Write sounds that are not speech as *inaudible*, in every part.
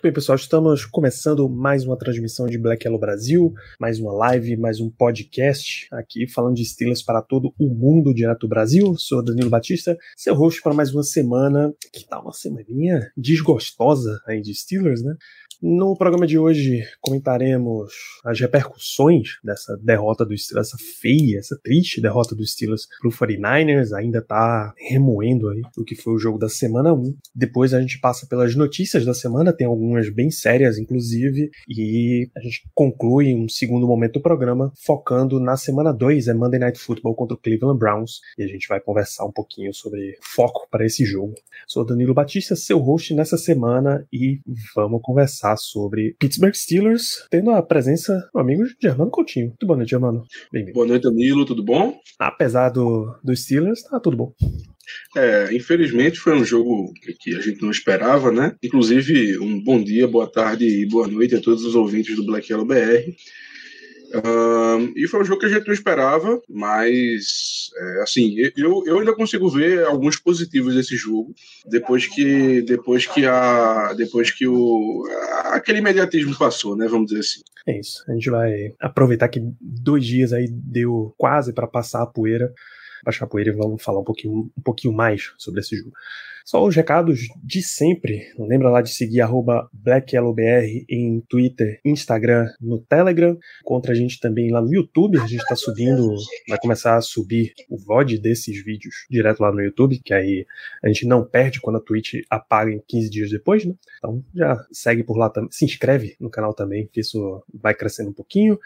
Muito bem, pessoal, estamos começando mais uma transmissão de Black Yellow Brasil, mais uma live, mais um podcast aqui falando de Steelers para todo o mundo direto do Brasil. Sou Danilo Batista, seu host para mais uma semana, que tá uma semaninha desgostosa aí de Steelers, né? No programa de hoje comentaremos as repercussões dessa derrota do Steelers, essa feia, essa triste derrota dos Steelers pro 49ers, ainda tá remoendo aí o que foi o jogo da semana 1. Depois a gente passa pelas notícias da semana, tem algumas bem sérias inclusive, e a gente conclui um segundo momento do programa focando na semana 2, é Monday Night Football contra o Cleveland Browns, e a gente vai conversar um pouquinho sobre foco para esse jogo. Sou Danilo Batista, seu host nessa semana, e vamos conversar sobre Pittsburgh Steelers, tendo a presença do amigo Germano Coutinho. Muito boa noite, Germano. Bem-vindo. Boa noite, Danilo, tudo bom? Apesar do, do Steelers, tá tudo bom. É, infelizmente foi um jogo que a gente não esperava, né? Inclusive, um bom dia, boa tarde e boa noite a todos os ouvintes do Black Yellow BR. Um, e foi um jogo que a gente não esperava, mas é, assim, eu, eu ainda consigo ver alguns positivos desse jogo depois que depois que a depois que o aquele imediatismo passou, né? Vamos dizer assim. É isso. A gente vai aproveitar que dois dias aí deu quase para passar a poeira, baixar a poeira e vamos falar um pouquinho, um pouquinho mais sobre esse jogo. Só os recados de sempre. Lembra lá de seguir BlackYellowBR em Twitter, Instagram, no Telegram. Encontra a gente também lá no YouTube. A gente está subindo, vai começar a subir o VOD desses vídeos direto lá no YouTube, que aí a gente não perde quando a Twitch apaga em 15 dias depois, né? Então já segue por lá também. Se inscreve no canal também, que isso vai crescendo um pouquinho.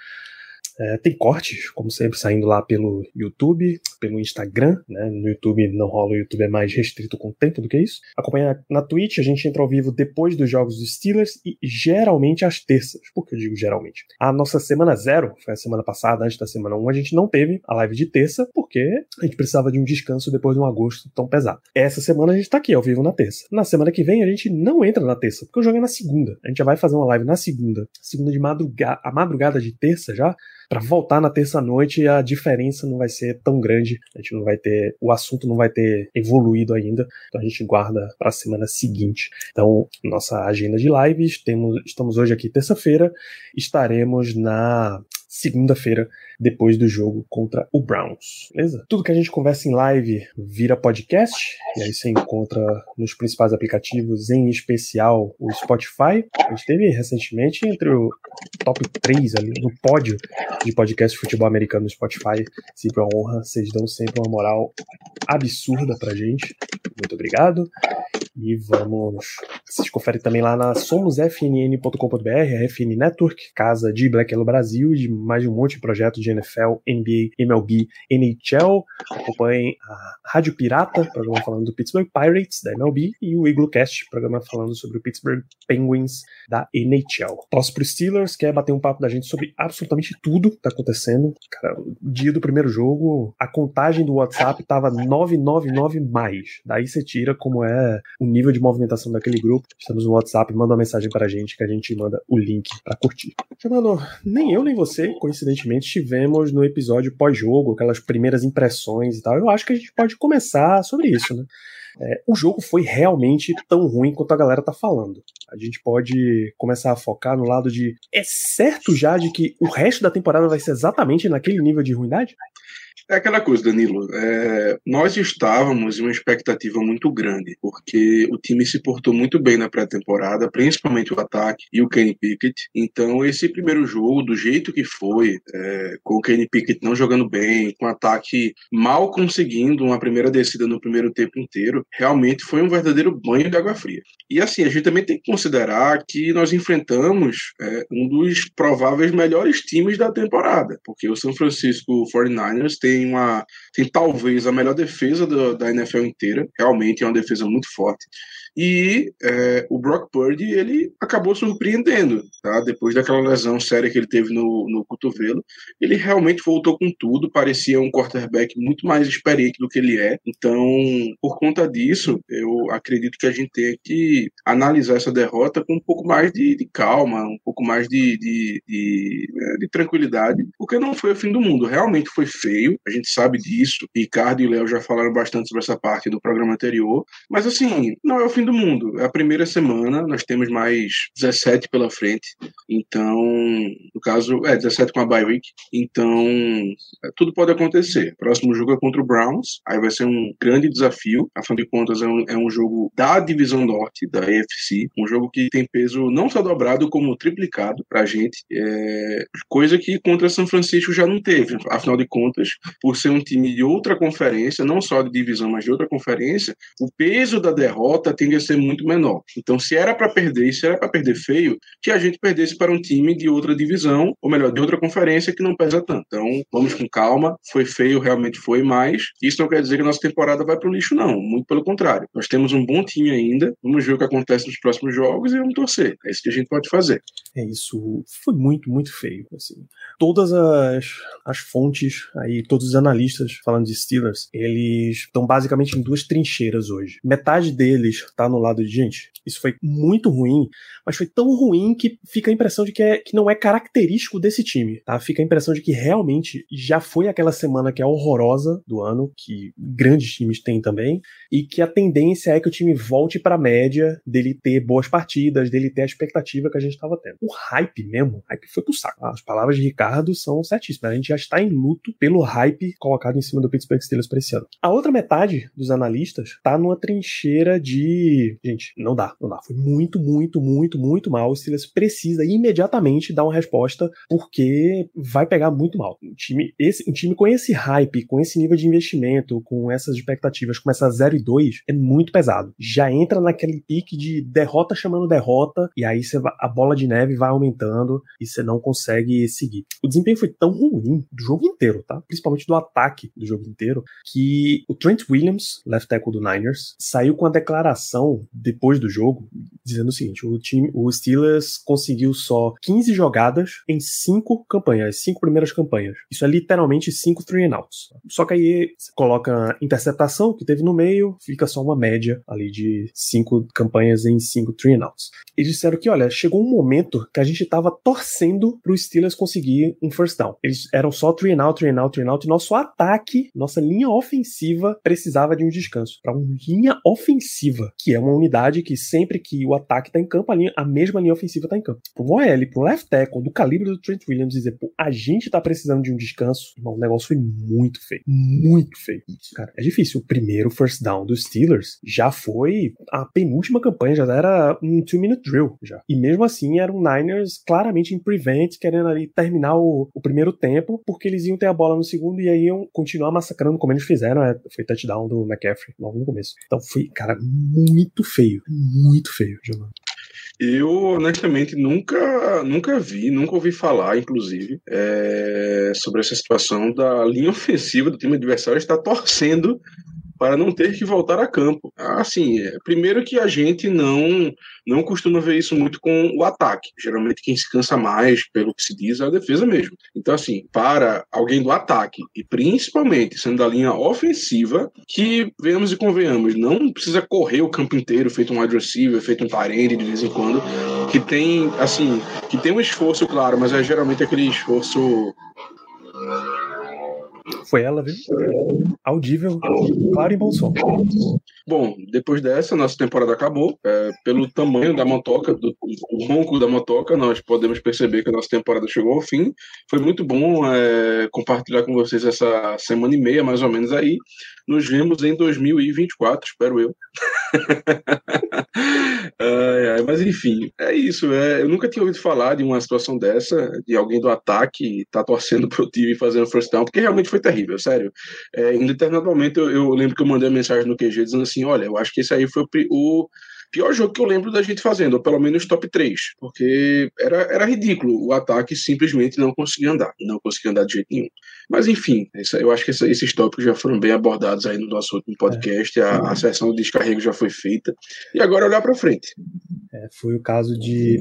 É, tem cortes, como sempre, saindo lá pelo YouTube, pelo Instagram, né? No YouTube não rola, o YouTube é mais restrito com o tempo do que isso. Acompanha na Twitch, a gente entra ao vivo depois dos jogos dos Steelers e geralmente às terças. Por que eu digo geralmente? A nossa semana zero, foi a semana passada, antes da semana 1, a gente não teve a live de terça, porque a gente precisava de um descanso depois de um agosto tão pesado. Essa semana a gente tá aqui ao vivo na terça. Na semana que vem a gente não entra na terça, porque o jogo é na segunda. A gente já vai fazer uma live na segunda. Segunda de madrugada, a madrugada de terça já, para voltar na terça-noite a diferença não vai ser tão grande, a gente não vai ter, o assunto não vai ter evoluído ainda, então a gente guarda para a semana seguinte. Então, nossa agenda de lives, temos, estamos hoje aqui terça-feira, estaremos na segunda-feira, depois do jogo contra o Browns. Beleza? Tudo que a gente conversa em live vira podcast, e aí você encontra nos principais aplicativos, em especial o Spotify. A gente teve recentemente entre o top 3 ali, no pódio de podcast de futebol americano no Spotify. Sempre uma honra, vocês dão sempre uma moral absurda pra gente. Muito obrigado. E vamos. Vocês conferem também lá na somosfnn.com.br, a FN Network, casa de Black Yellow Brasil, de mais de um monte de projetos de NFL, NBA, MLB, NHL. Acompanhem a Rádio Pirata, programa falando do Pittsburgh Pirates, da MLB, e o Iglocast, programa falando sobre o Pittsburgh Penguins, da NHL. Tosse pro Steelers, quer bater um papo da gente sobre absolutamente tudo que tá acontecendo. Cara, dia do primeiro jogo, a contagem do WhatsApp tava 999 mais. Daí você tira como é o nível de movimentação daquele grupo. Estamos no WhatsApp, manda uma mensagem pra gente que a gente manda o link para curtir. Mano, nem eu nem você, coincidentemente, estivemos no episódio pós-jogo, aquelas primeiras impressões e tal. Eu acho que a gente pode começar sobre isso, né? É, o jogo foi realmente tão ruim quanto a galera tá falando. A gente pode começar a focar no lado de. É certo já de que o resto da temporada vai ser exatamente naquele nível de ruindade? É aquela coisa, Danilo. É, nós estávamos em uma expectativa muito grande, porque o time se portou muito bem na pré-temporada, principalmente o ataque e o Kenny Pickett. Então, esse primeiro jogo, do jeito que foi, é, com o Kenny Pickett não jogando bem, com o ataque mal conseguindo uma primeira descida no primeiro tempo inteiro, realmente foi um verdadeiro banho de água fria. E assim, a gente também tem que considerar que nós enfrentamos é, um dos prováveis melhores times da temporada, porque o São Francisco 49ers tem uma tem talvez a melhor defesa do, da NFL inteira, realmente é uma defesa muito forte. E é, o Brock Purdy, ele acabou surpreendendo, tá? Depois daquela lesão séria que ele teve no, no cotovelo, ele realmente voltou com tudo, parecia um quarterback muito mais experiente do que ele é. Então, por conta disso, eu acredito que a gente tem que analisar essa derrota com um pouco mais de, de calma, um pouco mais de, de, de, né, de, tranquilidade, porque não foi o fim do mundo. Realmente foi feio, a gente sabe disso. Ricardo e Léo já falaram bastante sobre essa parte do programa anterior, mas assim, não é o fim do mundo. É a primeira semana, nós temos mais 17 pela frente. Então, no caso, é 17 com a bye week. Então, é, tudo pode acontecer. Próximo jogo é contra o Browns. Aí vai ser um grande desafio. Afinal de contas, é um, é um jogo da divisão norte, da AFC. Um jogo que tem peso não só dobrado, como triplicado pra gente. É, coisa que contra São Francisco já não teve. Afinal de contas, por ser um time de outra conferência, não só de divisão, mas de outra conferência, o peso da derrota tende ser muito menor. Então, se era para perder, se era para perder feio, que a gente perdesse para um time de outra divisão, ou melhor, de outra conferência que não pesa tanto. Então, vamos com calma. Foi feio, realmente foi, mas isso não quer dizer que a nossa temporada vai para o lixo, não. Muito pelo contrário. Nós temos um bom time ainda. Vamos ver o que acontece nos próximos jogos e vamos torcer. É isso que a gente pode fazer. É isso. Foi muito, muito feio. Assim. Todas as, as fontes aí, todos os analistas falando de Steelers, eles estão basicamente em duas trincheiras hoje. Metade deles tá no lado de gente. Isso foi muito ruim, mas foi tão ruim que fica a impressão de que, é, que não é característico desse time, tá? Fica a impressão de que realmente já foi aquela semana que é horrorosa do ano, que grandes times têm também, e que a tendência é que o time volte para a média, dele ter boas partidas, dele ter a expectativa que a gente estava tendo. O hype mesmo, o hype foi pro saco. As palavras de Ricardo são certíssimas. A gente já está em luto pelo hype colocado em cima do Pittsburgh Steelers para esse ano. A outra metade dos analistas tá numa trincheira de gente, não dá, não dá. Foi muito, muito, muito, muito mal. O Steelers precisa imediatamente dar uma resposta, porque vai pegar muito mal. Um time, esse, um time com esse hype, com esse nível de investimento, com essas expectativas, começar 0 e 2, é muito pesado. Já entra naquele pique de derrota chamando derrota, e aí você, a bola de neve vai aumentando e você não consegue seguir. O desempenho foi tão ruim do jogo inteiro, tá? Principalmente do ataque do jogo inteiro, que o Trent Williams, left tackle do Niners, saiu com a declaração depois do jogo dizendo o seguinte: o time, o Steelers conseguiu só 15 jogadas em cinco campanhas, cinco primeiras campanhas. Isso é literalmente cinco three and outs. Só que aí você coloca interceptação que teve no meio, fica só uma média ali de cinco campanhas em cinco three and outs. Eles disseram que, olha, chegou um momento que a gente tava torcendo pro Steelers conseguir um first down. Eles eram só three and out, three and out, three and out, e nosso ataque, nossa linha ofensiva precisava de um descanso. Para uma linha ofensiva que é uma unidade que sempre que o ataque tá em campo, a, linha, a mesma linha ofensiva tá em campo. Pro OL, pro left tackle, do calibre do Trent Williams, dizer, pô, a gente tá precisando de um descanso, irmão, o negócio foi muito feio. Muito feio. Isso, cara, é difícil. O primeiro first down dos Steelers já foi a penúltima campanha, já era um two-minute drill, já. E mesmo assim, era um Niners claramente em prevent, querendo ali terminar o, o primeiro tempo, porque eles iam ter a bola no segundo e aí iam continuar massacrando como eles fizeram, é, foi touchdown do McCaffrey logo no começo. Então foi, cara, muito muito feio. Muito feio, Giovanni. Eu, honestamente, nunca, nunca vi, nunca ouvi falar, inclusive, é, sobre essa situação da linha ofensiva do time adversário estar torcendo para não ter que voltar a campo. Assim, é, primeiro que a gente não não costuma ver isso muito com o ataque. Geralmente quem se cansa mais, pelo que se diz, é a defesa mesmo. Então, assim, para alguém do ataque, e principalmente sendo da linha ofensiva, que, venhamos e convenhamos, não precisa correr o campo inteiro, feito um wide receiver, feito um parente de vez em quando, que tem, assim, que tem um esforço, claro, mas é geralmente aquele esforço Foi ela, viu? Audível, claro e bom som. Bom, depois dessa, nossa temporada acabou. É, pelo tamanho da motoca, do, o ronco da motoca, nós podemos perceber que a nossa temporada chegou ao fim. Foi muito bom é, compartilhar com vocês essa semana e meia, mais ou menos aí. Nos vemos em 2024, espero eu. *laughs* mas enfim, é isso. É, eu nunca tinha ouvido falar de uma situação dessa, de alguém do ataque tá torcendo *laughs* pro time fazendo first down, porque realmente foi terrível, sério. É, em determinado momento eu, eu, lembro que eu mandei uma mensagem no QG dizendo assim: olha, eu acho que esse aí foi o, pior jogo que eu lembro da gente fazendo, ou pelo menos top 3, porque era, era ridículo. O ataque simplesmente não conseguia andar, não conseguia andar de jeito nenhum. Mas enfim, essa, eu acho que essa, esses tópicos já foram bem abordados aí no nosso último podcast, a, a sessão de descarrego já foi feita, e agora olhar para frente. É, foi o caso de.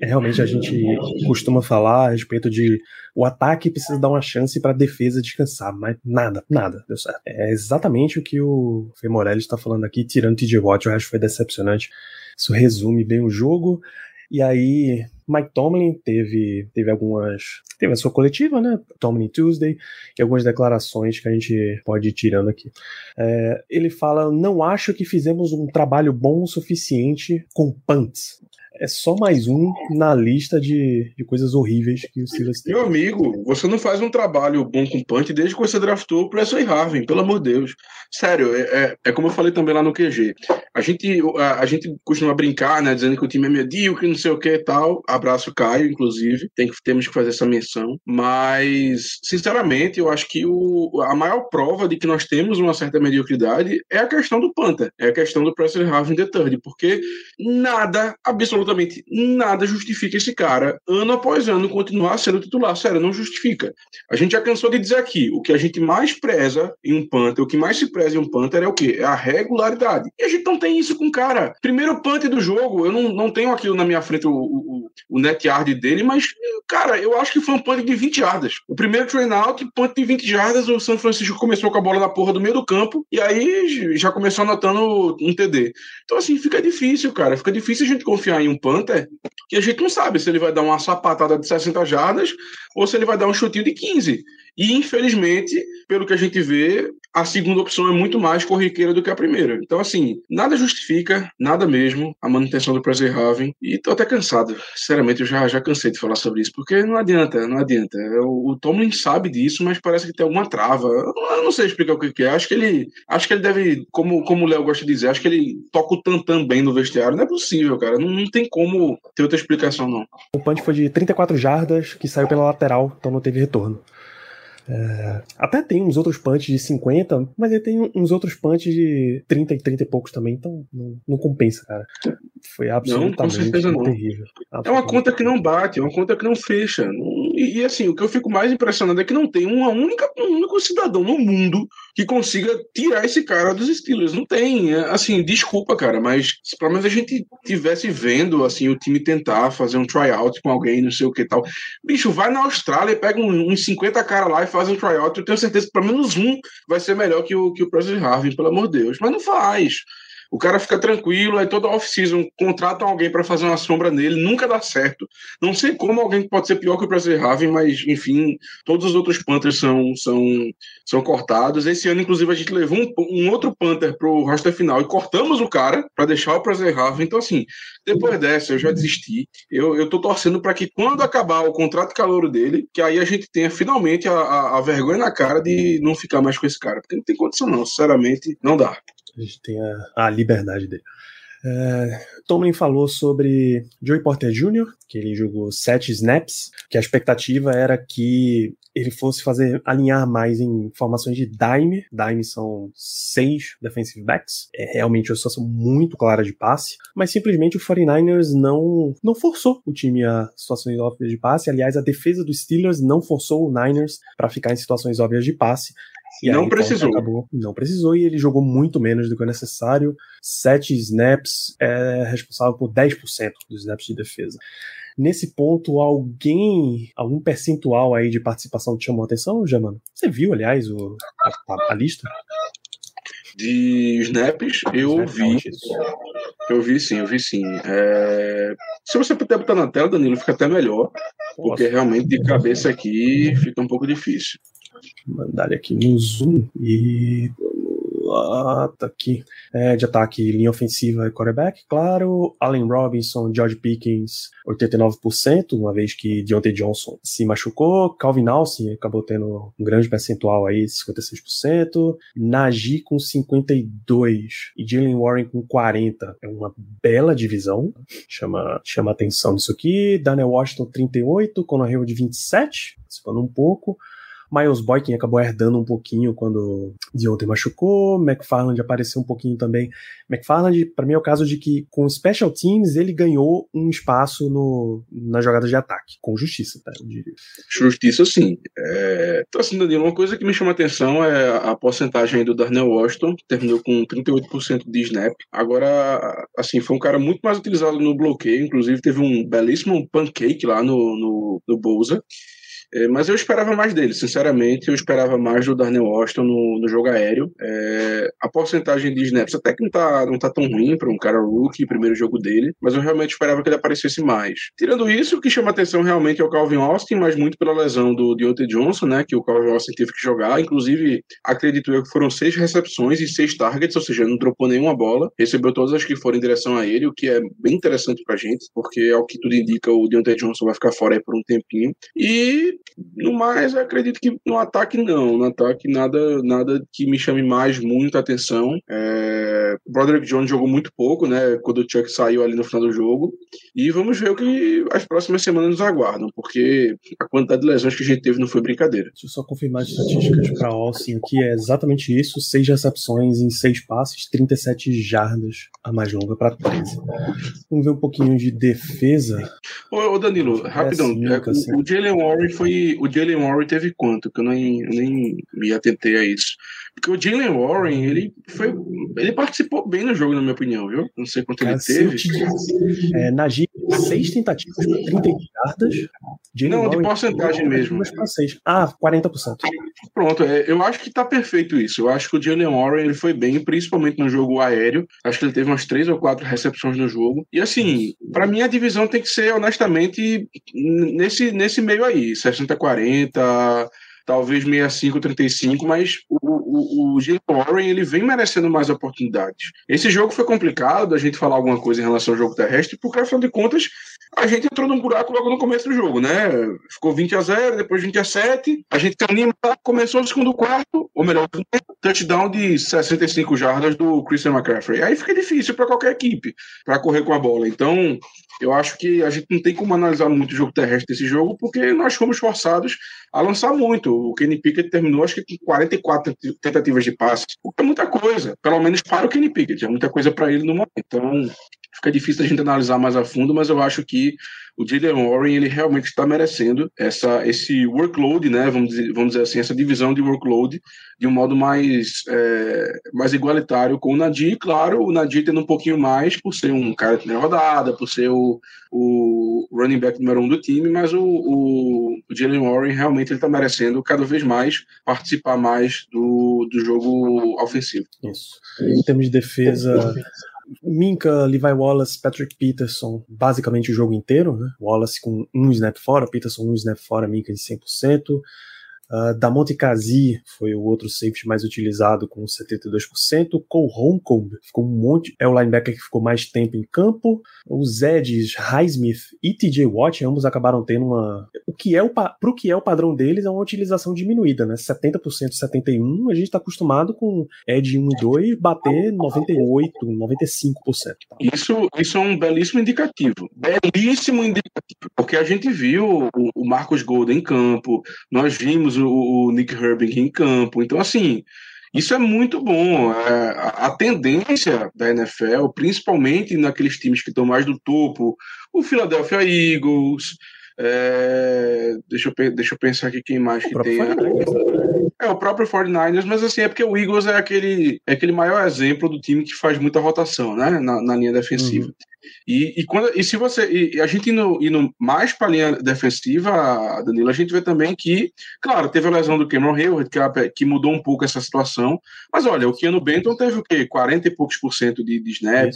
Realmente a gente costuma falar a respeito de o ataque precisa dar uma chance para a defesa descansar, mas nada, nada deu certo. É exatamente o que o Fê Morelli está falando aqui, tirando o TJ Watt, eu acho que foi decepcionante. Isso resume bem o jogo. E aí, Mike Tomlin teve, teve algumas. Teve a sua coletiva, né? Tomlin Tuesday, e algumas declarações que a gente pode ir tirando aqui. É, ele fala: Não acho que fizemos um trabalho bom o suficiente com punts é só mais um na lista de, de coisas horríveis que o Silas tem. Meu amigo, você não faz um trabalho bom com punch desde que você draftou o Presley Harvin, pelo amor de Deus. Sério, é, é, é, como eu falei também lá no QG. A gente, a, a, gente costuma brincar, né, dizendo que o time é medíocre, não sei o que e tal. Abraço Caio, inclusive. Tem que, temos que fazer essa menção. Mas, sinceramente, eu acho que o, a maior prova de que nós temos uma certa mediocridade é a questão do Panther. É a questão do Presley Harvin the third, porque nada, absolutamente absolutamente nada justifica esse cara, ano após ano, continuar sendo titular. Sério, não justifica. A gente já cansou de dizer aqui, o que a gente mais preza em um Panther, o que mais se preza em um Panther é o quê? É a regularidade. E a gente não tem isso com o cara. Primeiro Panther do jogo, eu não, não tenho aquilo na minha frente, o, o, o net yard dele, mas, cara, eu acho que foi um Panther de 20 yardas. O primeiro train out, Panther de 20 yardas, o São Francisco começou com a bola na porra do meio do campo, e aí já começou anotando um TD. Então, assim, fica difícil, cara. Fica difícil a gente confiar em um Panther, que a gente não sabe se ele vai dar uma sapatada de 60 jardas ou se ele vai dar um chutinho de 15. E, infelizmente, pelo que a gente vê, a segunda opção é muito mais corriqueira do que a primeira. Então, assim, nada justifica, nada mesmo, a manutenção do Presley Raven. E tô até cansado. Sinceramente, eu já, já cansei de falar sobre isso, porque não adianta, não adianta. O, o Tomlin sabe disso, mas parece que tem alguma trava. Eu não sei explicar o que é. Acho que ele, acho que ele deve, como, como o Léo gosta de dizer, acho que ele toca o tantam bem no vestiário. Não é possível, cara. Não, não tem como ter outra explicação, não. O punch foi de 34 jardas, que saiu pela lateral, então não teve retorno. É, até tem uns outros punts de 50, mas ele tem uns outros punts de 30 e 30 e poucos também, então não, não compensa, cara. Foi absolutamente não, não. terrível. É uma conta que não bate, é uma conta que não fecha. E, e, assim, o que eu fico mais impressionado é que não tem uma única, um único cidadão no mundo que consiga tirar esse cara dos Steelers. Não tem. É, assim, desculpa, cara, mas se pelo menos a gente tivesse vendo assim, o time tentar fazer um tryout com alguém, não sei o que tal. Bicho, vai na Austrália e pega uns 50 caras lá e faz um tryout. Eu tenho certeza que pelo menos um vai ser melhor que o, que o Presley Harvin, pelo amor de Deus. Mas não faz. O cara fica tranquilo, aí toda off-season contratam alguém para fazer uma sombra nele, nunca dá certo. Não sei como alguém pode ser pior que o Presley Raven, mas enfim, todos os outros Panthers são, são, são cortados. Esse ano, inclusive, a gente levou um, um outro Panther pro roster final e cortamos o cara para deixar o Presley Raven. Então, assim, depois dessa, eu já desisti. Eu, eu tô torcendo para que quando acabar o contrato calor dele, que aí a gente tenha finalmente a, a, a vergonha na cara de não ficar mais com esse cara, porque não tem condição, não. Sinceramente, não dá a gente tem a, a liberdade dele. É, Tomlin falou sobre Joey Porter Jr., que ele jogou sete snaps, que a expectativa era que ele fosse fazer alinhar mais em formações de dime. Dime são seis defensive backs. É realmente uma situação muito clara de passe, mas simplesmente o 49ers não, não forçou o time a situações óbvias de passe. Aliás, a defesa dos Steelers não forçou o Niners para ficar em situações óbvias de passe. E não aí, precisou. Acabou, não precisou e ele jogou muito menos do que o necessário. Sete snaps é responsável por 10% dos snaps de defesa. Nesse ponto, alguém, algum percentual aí de participação te chamou a atenção, Jamano? Você viu, aliás, o, a, a lista? De snaps, eu vi. Eu vi sim, eu vi sim. É... Se você puder botar na tela, Danilo, fica até melhor. Porque realmente de cabeça aqui fica um pouco difícil. Mandar ele aqui no Zoom e tá aqui. É, de ataque, linha ofensiva e quarterback, claro. Allen Robinson, George Pickens, 89%, uma vez que Deontay Johnson se machucou. Calvin Austin acabou tendo um grande percentual aí, 56%. Najee com 52% e Jalen Warren com 40%. É uma bela divisão, chama, chama atenção nisso aqui. Daniel Washington, 38%, Conor Hayward, 27%, participando um pouco. Miles Boykin acabou herdando um pouquinho quando Deontay machucou, McFarland apareceu um pouquinho também. McFarland, para mim, é o caso de que com Special Teams ele ganhou um espaço no, na jogada de ataque, com justiça, tá? Justiça, sim. É... Então, assim, Danilo, uma coisa que me chama a atenção é a porcentagem do Darnell Washington, que terminou com 38% de snap. Agora, assim, foi um cara muito mais utilizado no bloqueio, inclusive teve um belíssimo pancake lá no, no, no. É, mas eu esperava mais dele, sinceramente. Eu esperava mais do Darnell Washington no, no jogo aéreo. É, a porcentagem de snaps até que não tá, não tá tão ruim para um cara rookie, primeiro jogo dele, mas eu realmente esperava que ele aparecesse mais. Tirando isso, o que chama atenção realmente é o Calvin Austin, mas muito pela lesão do Deontay Johnson, né, que o Calvin Austin teve que jogar. Inclusive, acredito eu que foram seis recepções e seis targets, ou seja, não dropou nenhuma bola. Recebeu todas as que foram em direção a ele, o que é bem interessante pra gente, porque ao que tudo indica, o Deontay Johnson vai ficar fora aí por um tempinho. E no mais, eu acredito que no ataque não. No ataque, nada, nada que me chame mais muita atenção. É... O Broderick Jones jogou muito pouco, né? Quando o Chuck saiu ali no final do jogo. E vamos ver o que as próximas semanas nos aguardam, porque a quantidade de lesões que a gente teve não foi brincadeira. Deixa eu só confirmar as estatísticas para Austin aqui. É exatamente isso: seis recepções em seis passes, 37 jardas, a mais longa para 13. Vamos ver um pouquinho de defesa. Ô, Danilo, rapidão. É, assim. o, o Jalen Warren foi. O Jalen Warren teve quanto? Que eu nem, nem me atentei a isso. Porque o Jalen Warren, ele foi. Ele participou bem no jogo, na minha opinião, viu? Não sei quanto Cara, ele teve. É, Najee, seis tentativas para 30 yardas. Não, de porcentagem mesmo. Ah, 40%. Pronto, é, eu acho que tá perfeito isso. Eu acho que o Jalen Warren ele foi bem, principalmente no jogo aéreo. Acho que ele teve umas três ou quatro recepções no jogo. E assim, para mim a divisão tem que ser, honestamente, nesse, nesse meio aí, 60-40 talvez 65, 35, mas o, o, o Jalen Warren ele vem merecendo mais oportunidades. Esse jogo foi complicado a gente falar alguma coisa em relação ao jogo terrestre, porque afinal de contas a gente entrou num buraco logo no começo do jogo, né? Ficou 20 a 0, depois 20 a 7, a gente anima, começou o segundo quarto, ou melhor, touchdown de 65 jardas do Christian McCaffrey. Aí fica difícil para qualquer equipe para correr com a bola. Então, eu acho que a gente não tem como analisar muito o jogo terrestre desse jogo, porque nós fomos forçados a lançar muito. O Kenny Pickett terminou, acho que com 44 tentativas de passe, o que é muita coisa, pelo menos para o Kenny Pickett, é muita coisa para ele no momento. Então, fica difícil a gente analisar mais a fundo, mas eu acho que o Jalen Warren ele realmente está merecendo essa, esse workload, né? Vamos dizer, vamos dizer assim, essa divisão de workload de um modo mais, é, mais igualitário com o Nadir. Claro, o Nadir tendo um pouquinho mais por ser um cara de primeira rodada, por ser o, o running back número um do time, mas o, o, o Jalen Warren realmente ele está merecendo cada vez mais participar mais do, do jogo ofensivo. Isso. Em termos de defesa. Minka, Levi Wallace, Patrick Peterson, basicamente o jogo inteiro, né? Wallace com um snap fora, Peterson um snap fora, Minka de 100%. Uh, Damonte Kazi foi o outro safety mais utilizado com 72%. Cole Holcomb ficou um monte, é o linebacker que ficou mais tempo em campo. Os Eds, Highsmith e TJ Watt, ambos acabaram tendo uma. O que é o pro que é o padrão deles é uma utilização diminuída, né? 70%, 71%. A gente está acostumado com Ed 1 e 2 bater 98%, 95%. Isso, isso é um belíssimo indicativo. Belíssimo indicativo. Porque a gente viu o, o Marcos Golden em campo, nós vimos o, o Nick Herbig em campo. Então, assim, isso é muito bom. É, a tendência da NFL, principalmente naqueles times que estão mais do topo, o Philadelphia Eagles. É, deixa, eu, deixa eu pensar aqui quem mais o que tem. É o próprio 49ers, mas assim, é porque o Eagles é aquele, é aquele maior exemplo do time que faz muita rotação, né? Na, na linha defensiva. Uhum. E, e, quando, e se você. E a gente indo, indo mais para a linha defensiva, Danilo, a gente vê também que, claro, teve a lesão do Cameron Hayward, que, que mudou um pouco essa situação. Mas olha, o Keanu Benton teve o quê? 40 e poucos por cento de, de snap.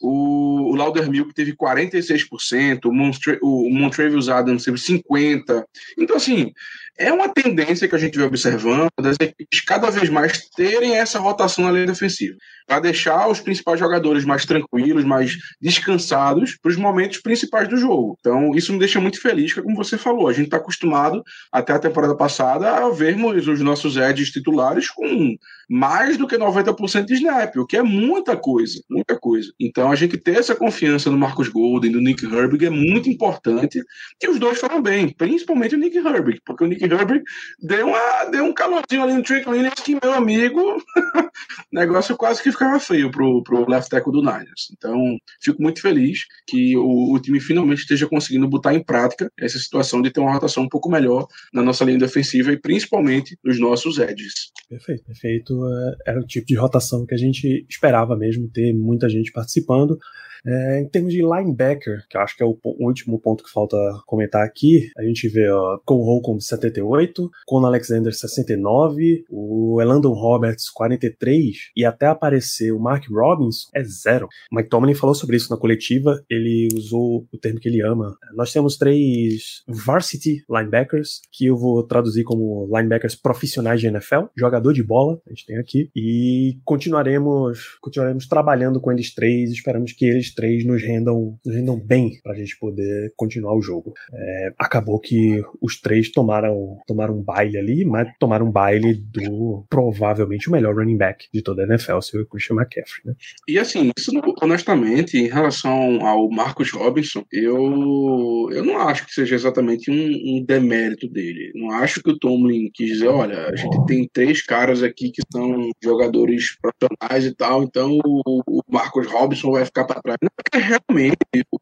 O, o Lauder Milk teve 46%. O, Montre, o Montrevious Adams teve 50. Então, assim, é uma tendência que a gente vem observando das equipes cada vez mais terem essa rotação na linha defensiva, para deixar os principais jogadores mais tranquilos, mais descansados para os momentos principais do jogo. Então, isso me deixa muito feliz, que como você falou, a gente está acostumado até a temporada passada a vermos os nossos edges titulares com mais do que 90% de snap, o que é muita coisa, muita coisa. Então, a gente ter essa confiança no Marcos Golden, no Nick Herbig é muito importante, que os dois falam bem, principalmente o Nick Herbig, porque o Nick Herbig deu, uma, deu um calorzinho ali no Trick Williams que, meu amigo, *laughs* negócio quase que ficava feio pro, pro left tackle do Niners. Então, fico muito feliz que o, o, time finalmente esteja conseguindo botar em prática essa situação de ter uma rotação um pouco melhor na nossa linha defensiva e principalmente nos nossos edges. Perfeito, perfeito. É, era o tipo de rotação que a gente esperava mesmo ter muita gente participando. É, em termos de linebacker, que eu acho que é o, o, último ponto que falta comentar aqui, a gente vê ó, Cole Holcomb 78, Con Alexander 69, o Elandon Roberts 43 e até aparecer o Mark Robinson é zero. O Mike Tomlin falou sobre isso na coletiva, ele usou o termo que ele ama. Nós temos três varsity linebackers, que eu vou traduzir como linebackers profissionais de NFL, jogador de bola, a gente tem aqui, e continuaremos, continuaremos trabalhando com eles três, esperamos que eles três nos rendam, nos rendam bem pra gente poder continuar o jogo. É, acabou que os três tomaram, tomaram um baile ali, mas tomaram um baile do provavelmente o melhor running back de toda a NFL, o Christian McCaffrey, né? E assim, isso honestamente, em relação ao Marcos Robinson, eu, eu não acho que seja exatamente um, um demérito dele. Não acho que o Tomlin quis dizer, olha, a gente tem três caras aqui que são jogadores profissionais e tal, então o, o Marcos Robinson vai ficar para trás. Não, porque realmente o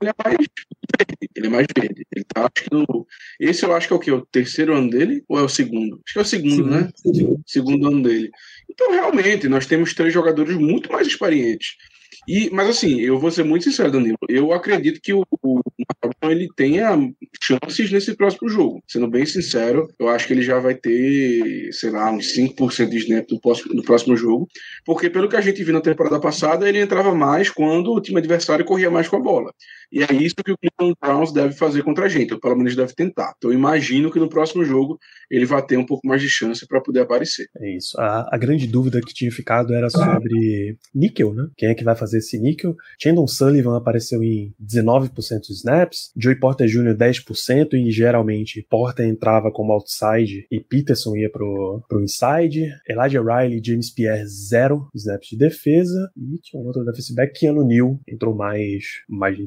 ele é mais verde. Ele é mais verde. Ele tá, acho que no. Esse eu acho que é o quê? O terceiro ano dele? Ou é o segundo? Acho que é o segundo, né? Segundo ano dele. Então, realmente, nós temos três jogadores muito mais experientes. E, mas assim, eu vou ser muito sincero, Danilo. Eu acredito que o, o ele tenha chances nesse próximo jogo. Sendo bem sincero, eu acho que ele já vai ter, sei lá, uns 5% de snap no próximo, no próximo jogo. Porque pelo que a gente viu na temporada passada, ele entrava mais quando o time adversário corria mais com a bola. E é isso que o Cleveland Browns deve fazer contra a gente, ou pelo menos deve tentar. Então imagino que no próximo jogo ele vai ter um pouco mais de chance para poder aparecer. É isso. A, a, grande dúvida que tinha ficado era sobre níquel, né? Quem é que vai fazer esse níquel? Chandon Sullivan apareceu em 19% dos snaps, Joey Porter Jr. 10%, e geralmente Porter entrava como outside e Peterson ia pro, pro inside. Elijah Riley James Pierre, zero snaps de defesa. E tinha um outro defensive back, Keanu Neal, entrou mais, mais de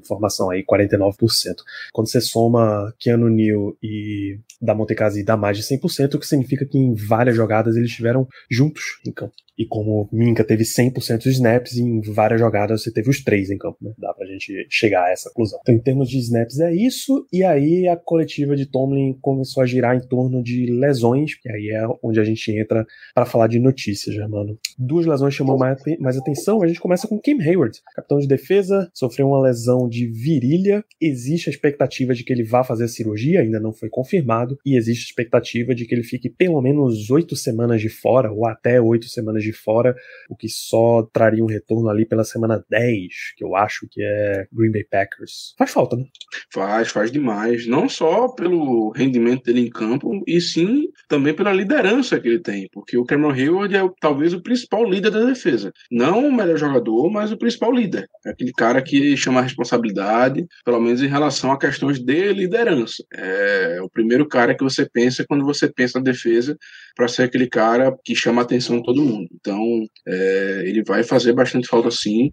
aí, 49%. Quando você soma Keanu Neal e da Montecasi dá mais de 100%, o que significa que em várias jogadas eles estiveram juntos em campo. E como Minka teve 100% dos snaps, em várias jogadas você teve os três em campo, né? Dá pra gente chegar a essa conclusão. Então, em termos de snaps, é isso. E aí, a coletiva de Tomlin começou a girar em torno de lesões, e aí é onde a gente entra para falar de notícias, mano. Duas lesões chamam mais, mais atenção. A gente começa com Kim Hayward, capitão de defesa, sofreu uma lesão de virilha. Existe a expectativa de que ele vá fazer a cirurgia, ainda não foi confirmado, e existe a expectativa de que ele fique pelo menos oito semanas de fora, ou até oito semanas de de fora, o que só traria um retorno ali pela semana 10, que eu acho que é Green Bay Packers. Faz falta, né? Faz, faz demais. Não só pelo rendimento dele em campo, e sim também pela liderança que ele tem, porque o Cameron Hayward é talvez o principal líder da defesa. Não o melhor jogador, mas o principal líder. É aquele cara que chama a responsabilidade, pelo menos em relação a questões de liderança. É o primeiro cara que você pensa quando você pensa na defesa, para ser aquele cara que chama a atenção de todo mundo. Então, é, ele vai fazer bastante falta sim.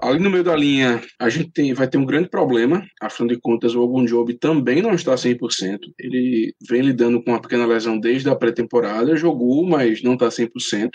Ali no meio da linha, a gente tem, vai ter um grande problema. Afinal de contas, o Ogun Job também não está 100%. Ele vem lidando com uma pequena lesão desde a pré-temporada, jogou, mas não está 100%.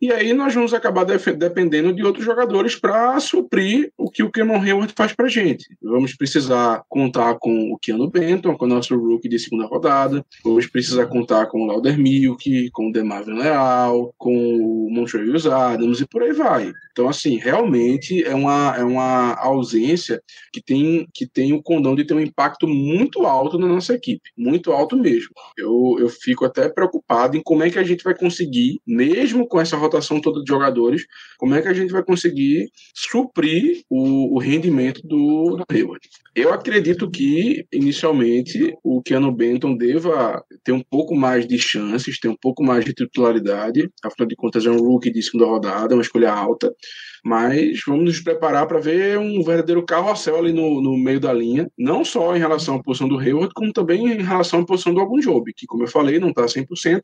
E aí nós vamos acabar dependendo de outros jogadores para suprir o que o Cameron Hayward faz para gente. Vamos precisar contar com o Keanu Benton, com o nosso rookie de segunda rodada. Vamos precisar contar com o Lauder Milk, com o Demarvin Leal, com o Montreal Adams e por aí vai. Então, assim, realmente é uma, é uma ausência que tem, que tem o condão de ter um impacto muito alto na nossa equipe. Muito alto mesmo. Eu, eu fico até preocupado em como é que a gente vai conseguir, mesmo com essa rotação toda de jogadores, como é que a gente vai conseguir suprir o, o rendimento do, do Hayward? Eu acredito que, inicialmente, o Keanu Benton deva ter um pouco mais de chances, ter um pouco mais de titularidade. Afinal de contas, é um rookie de segunda rodada, uma escolha alta. Mas vamos nos preparar para ver um verdadeiro carrossel ali no, no meio da linha, não só em relação à posição do Hayward, como também em relação à posição do Algum Job, que, como eu falei, não está 100%.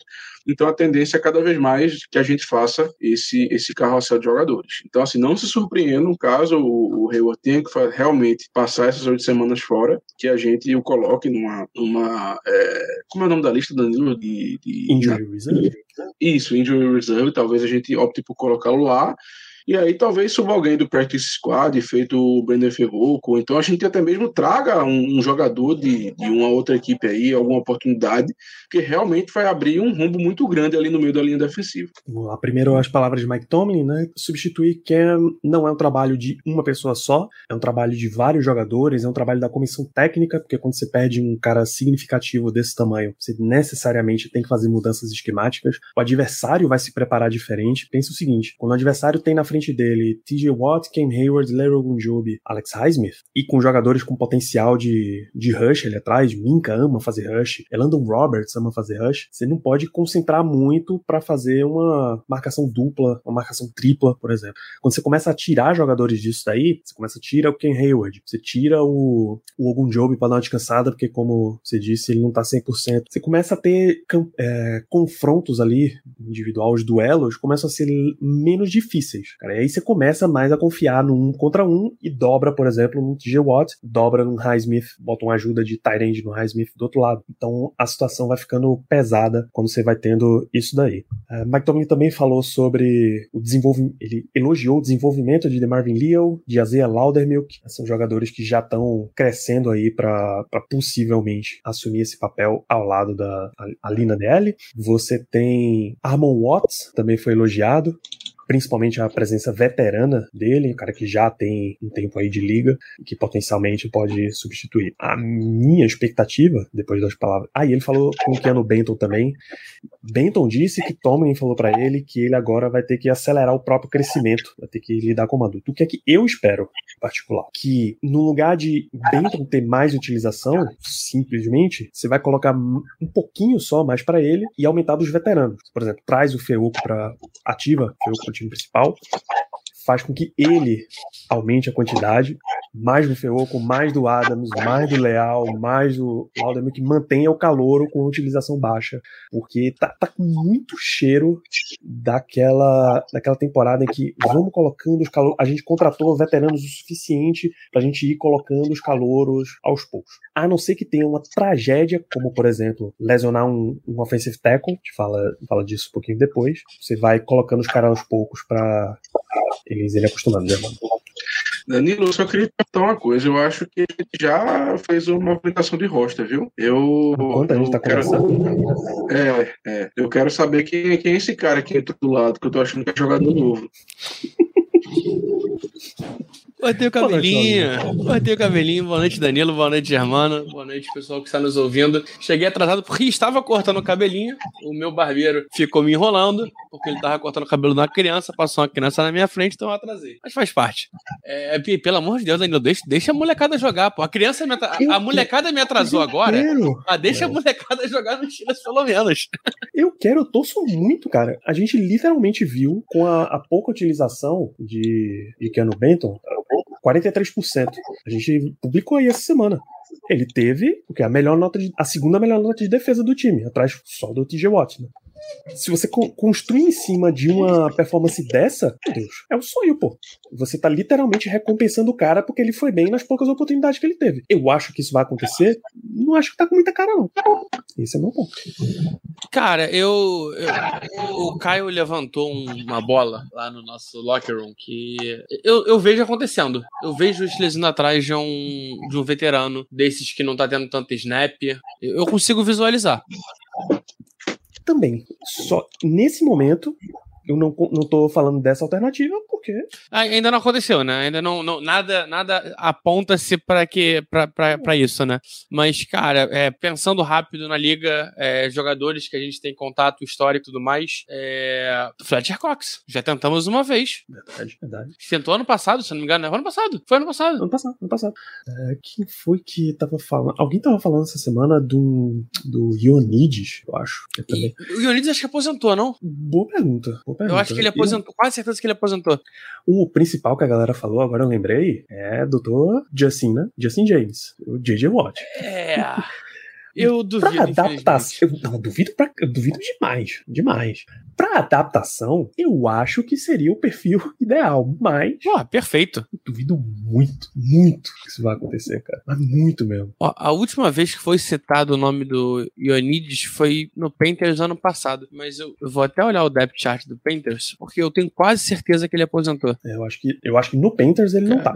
Então a tendência é cada vez mais que a gente faça esse, esse carrossel de jogadores. Então, assim, não se surpreendam caso o, o Hayward tenha que realmente passar essas oito semanas fora, que a gente o coloque numa. numa é, como é o nome da lista, Danilo? De, de, Injury Reserve? Isso, Injury Reserve. Talvez a gente opte por colocá-lo lá e aí talvez suba alguém do practice squad, feito o Brandon Ferroco, então a gente até mesmo traga um, um jogador de, de, uma outra equipe aí, alguma oportunidade, que realmente vai abrir um rumbo muito grande ali no meio da linha defensiva. A primeiro as palavras de Mike Tomlin, né? Substituir Cam não é um trabalho de uma pessoa só, é um trabalho de vários jogadores, é um trabalho da comissão técnica, porque quando você perde um cara significativo desse tamanho, você necessariamente tem que fazer mudanças esquemáticas. O adversário vai se preparar diferente. Pensa o seguinte: quando o adversário tem na frente frente dele TJ Watt, Cam Hayward, Larry Ogunjobi, Alex Highsmith, e com jogadores com potencial de, de rush ali atrás, Minka ama fazer rush, Elandon Roberts ama fazer rush, você não pode concentrar muito para fazer uma marcação dupla, uma marcação tripla, por exemplo. Quando você começa a tirar jogadores disso daí, você começa a tirar o Cam Hayward, você tira o, o Ogunjobi para dar uma descansada, porque como você disse, ele não tá 100%. Você começa a ter é, confrontos ali, individual, os duelos, começam a ser menos difíceis. Cara, e aí você começa mais a confiar no um contra um e dobra, por exemplo, no TJ Watt, dobra no Highsmith, bota uma ajuda de tight no Highsmith do outro lado. Então a situação vai ficando pesada quando você vai tendo isso daí. Uh, Mike Tomlin também falou sobre o desenvolvimento, ele elogiou o desenvolvimento de DeMarvin Leo, de Isaiah Laudermilk, são jogadores que já estão crescendo aí para possivelmente assumir esse papel ao lado da Alina DL. Você tem Armon Watts, também foi elogiado principalmente a presença veterana dele, um cara que já tem um tempo aí de liga que potencialmente pode substituir. A minha expectativa, depois das palavras. Ah, ele falou com o Keanu Benton também. Benton disse que Tomlin falou para ele que ele agora vai ter que acelerar o próprio crescimento, vai ter que lidar com o adulto. O que é que eu espero, em particular? Que no lugar de Benton ter mais utilização, simplesmente, você vai colocar um pouquinho só mais para ele e aumentar dos veteranos. Por exemplo, traz o Feuco para ativa, Feuco time principal, faz com que ele aumente a quantidade, mais do Feoco, mais do Adams, mais do Leal, mais do Laudemir, que mantenha o calor com utilização baixa, porque tá, tá com muito cheiro daquela, daquela temporada em que vamos colocando os calouros, a gente contratou veteranos o suficiente pra gente ir colocando os calouros aos poucos. A não ser que tenha uma tragédia, como por exemplo, lesionar um, um offensive tackle, a gente fala, fala disso um pouquinho depois, você vai colocando os caras aos poucos para eles ele acostumando, né? Danilo, eu só queria perguntar uma coisa. Eu acho que a gente já fez uma movimentação de rosta, viu? Eu. Enquanto a gente tá quero... conversando. É, é. Eu quero saber quem, quem é esse cara aqui do lado, que eu tô achando que é jogador novo. Botei o cabelinho, botei o cabelinho. Boa noite, Danilo. Boa noite, Germano. Boa noite, pessoal que está nos ouvindo. Cheguei atrasado porque estava cortando o cabelinho. O meu barbeiro ficou me enrolando porque ele estava cortando o cabelo de uma criança. Passou uma criança na minha frente, então eu atrasei. Mas faz parte. É, pelo amor de Deus, Danilo, deixa, deixa a molecada jogar, pô. A criança me atra... A molecada me atrasou agora. Quero. Mas deixa a molecada jogar no Chile, pelo menos. Eu quero, eu torço muito, cara. A gente literalmente viu com a, a pouca utilização de, de Keanu Benton 43%. A gente publicou aí essa semana. Ele teve o que a melhor nota de, a segunda melhor nota de defesa do time, atrás só do TJ Watt, né? Se você co construir em cima de uma performance dessa, meu Deus, é um sonho, pô. Você tá literalmente recompensando o cara porque ele foi bem nas poucas oportunidades que ele teve. Eu acho que isso vai acontecer. Não acho que tá com muita cara, não. Esse é o meu ponto. Cara, eu, eu o Caio levantou uma bola lá no nosso locker room que eu, eu vejo acontecendo. Eu vejo utilizando atrás de um, de um veterano desses que não tá tendo tanto snap. Eu consigo visualizar também. Só nesse momento, eu não, não tô falando dessa alternativa porque? Ah, Ainda não aconteceu, né? Ainda não, não- nada, nada aponta-se para que para isso, né? Mas cara, é, pensando rápido na liga, é, jogadores que a gente tem contato histórico e tudo mais, é, Fletcher Cox, já tentamos uma vez. Verdade, verdade. Tentou ano passado, se não me engano, né? Ano passado. Foi ano passado. Ano passado, ano passado. É, quem foi que tava falando? Alguém tava falando essa semana do, do Ionides, eu acho. que também. E o Ionides acho que aposentou, não? Boa pergunta. Boa Eu pergunta. acho que ele E aposentou, quase certeza que ele aposentou. O principal que a galera falou, agora eu lembrei, é Dr. Justin, né? Justin James, o J.J. Watt. É. Eu duvido. Pra adaptação. Eu, não, duvido, pra, eu duvido demais. Demais. Pra adaptação, eu acho que seria o perfil *laughs* ideal, mas Pô, perfeito. eu duvido muito, muito que isso vai acontecer, cara. Mas muito mesmo. Ó, a última vez que foi citado o nome do Ionides foi no Painters ano passado. Mas eu, eu vou até olhar o depth chart do Painters, porque eu tenho quase certeza que ele aposentou. É, Eu acho que, eu acho que no Panthers ele não tá.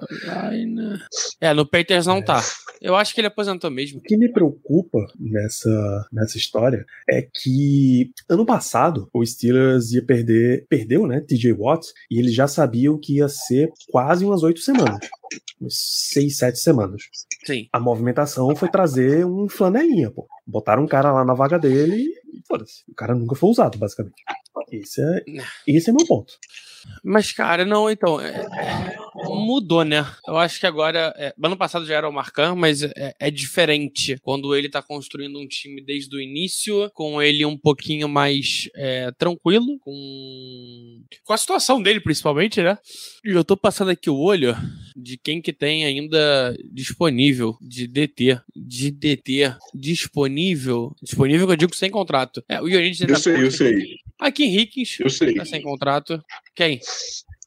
É, no Painters não tá. Eu acho que ele aposentou mesmo. O que me preocupa nessa, nessa história é que ano passado o Steelers ia perder, perdeu, né, TJ Watt, e eles já sabiam que ia ser quase umas oito semanas. Umas seis, sete semanas. Sim. A movimentação foi trazer um flanelinha, pô. Botaram um cara lá na vaga dele e foda-se. O cara nunca foi usado, basicamente. Esse é, esse é meu ponto. Mas, cara, não, então. é- é- mudou, né? Eu acho que agora. é, ano passado já era o Marcan, mas é, é diferente quando ele tá construindo um time desde o início, com ele um pouquinho mais é, tranquilo, com. Com a situação dele, principalmente, né? E eu tô passando aqui o olho de quem que tem ainda disponível de DT. De DT disponível. Disponível que eu digo sem contrato. É, o Ionides Eu sei, eu sei. Aqui Rickens Eu sei. tá sem contrato. Quem?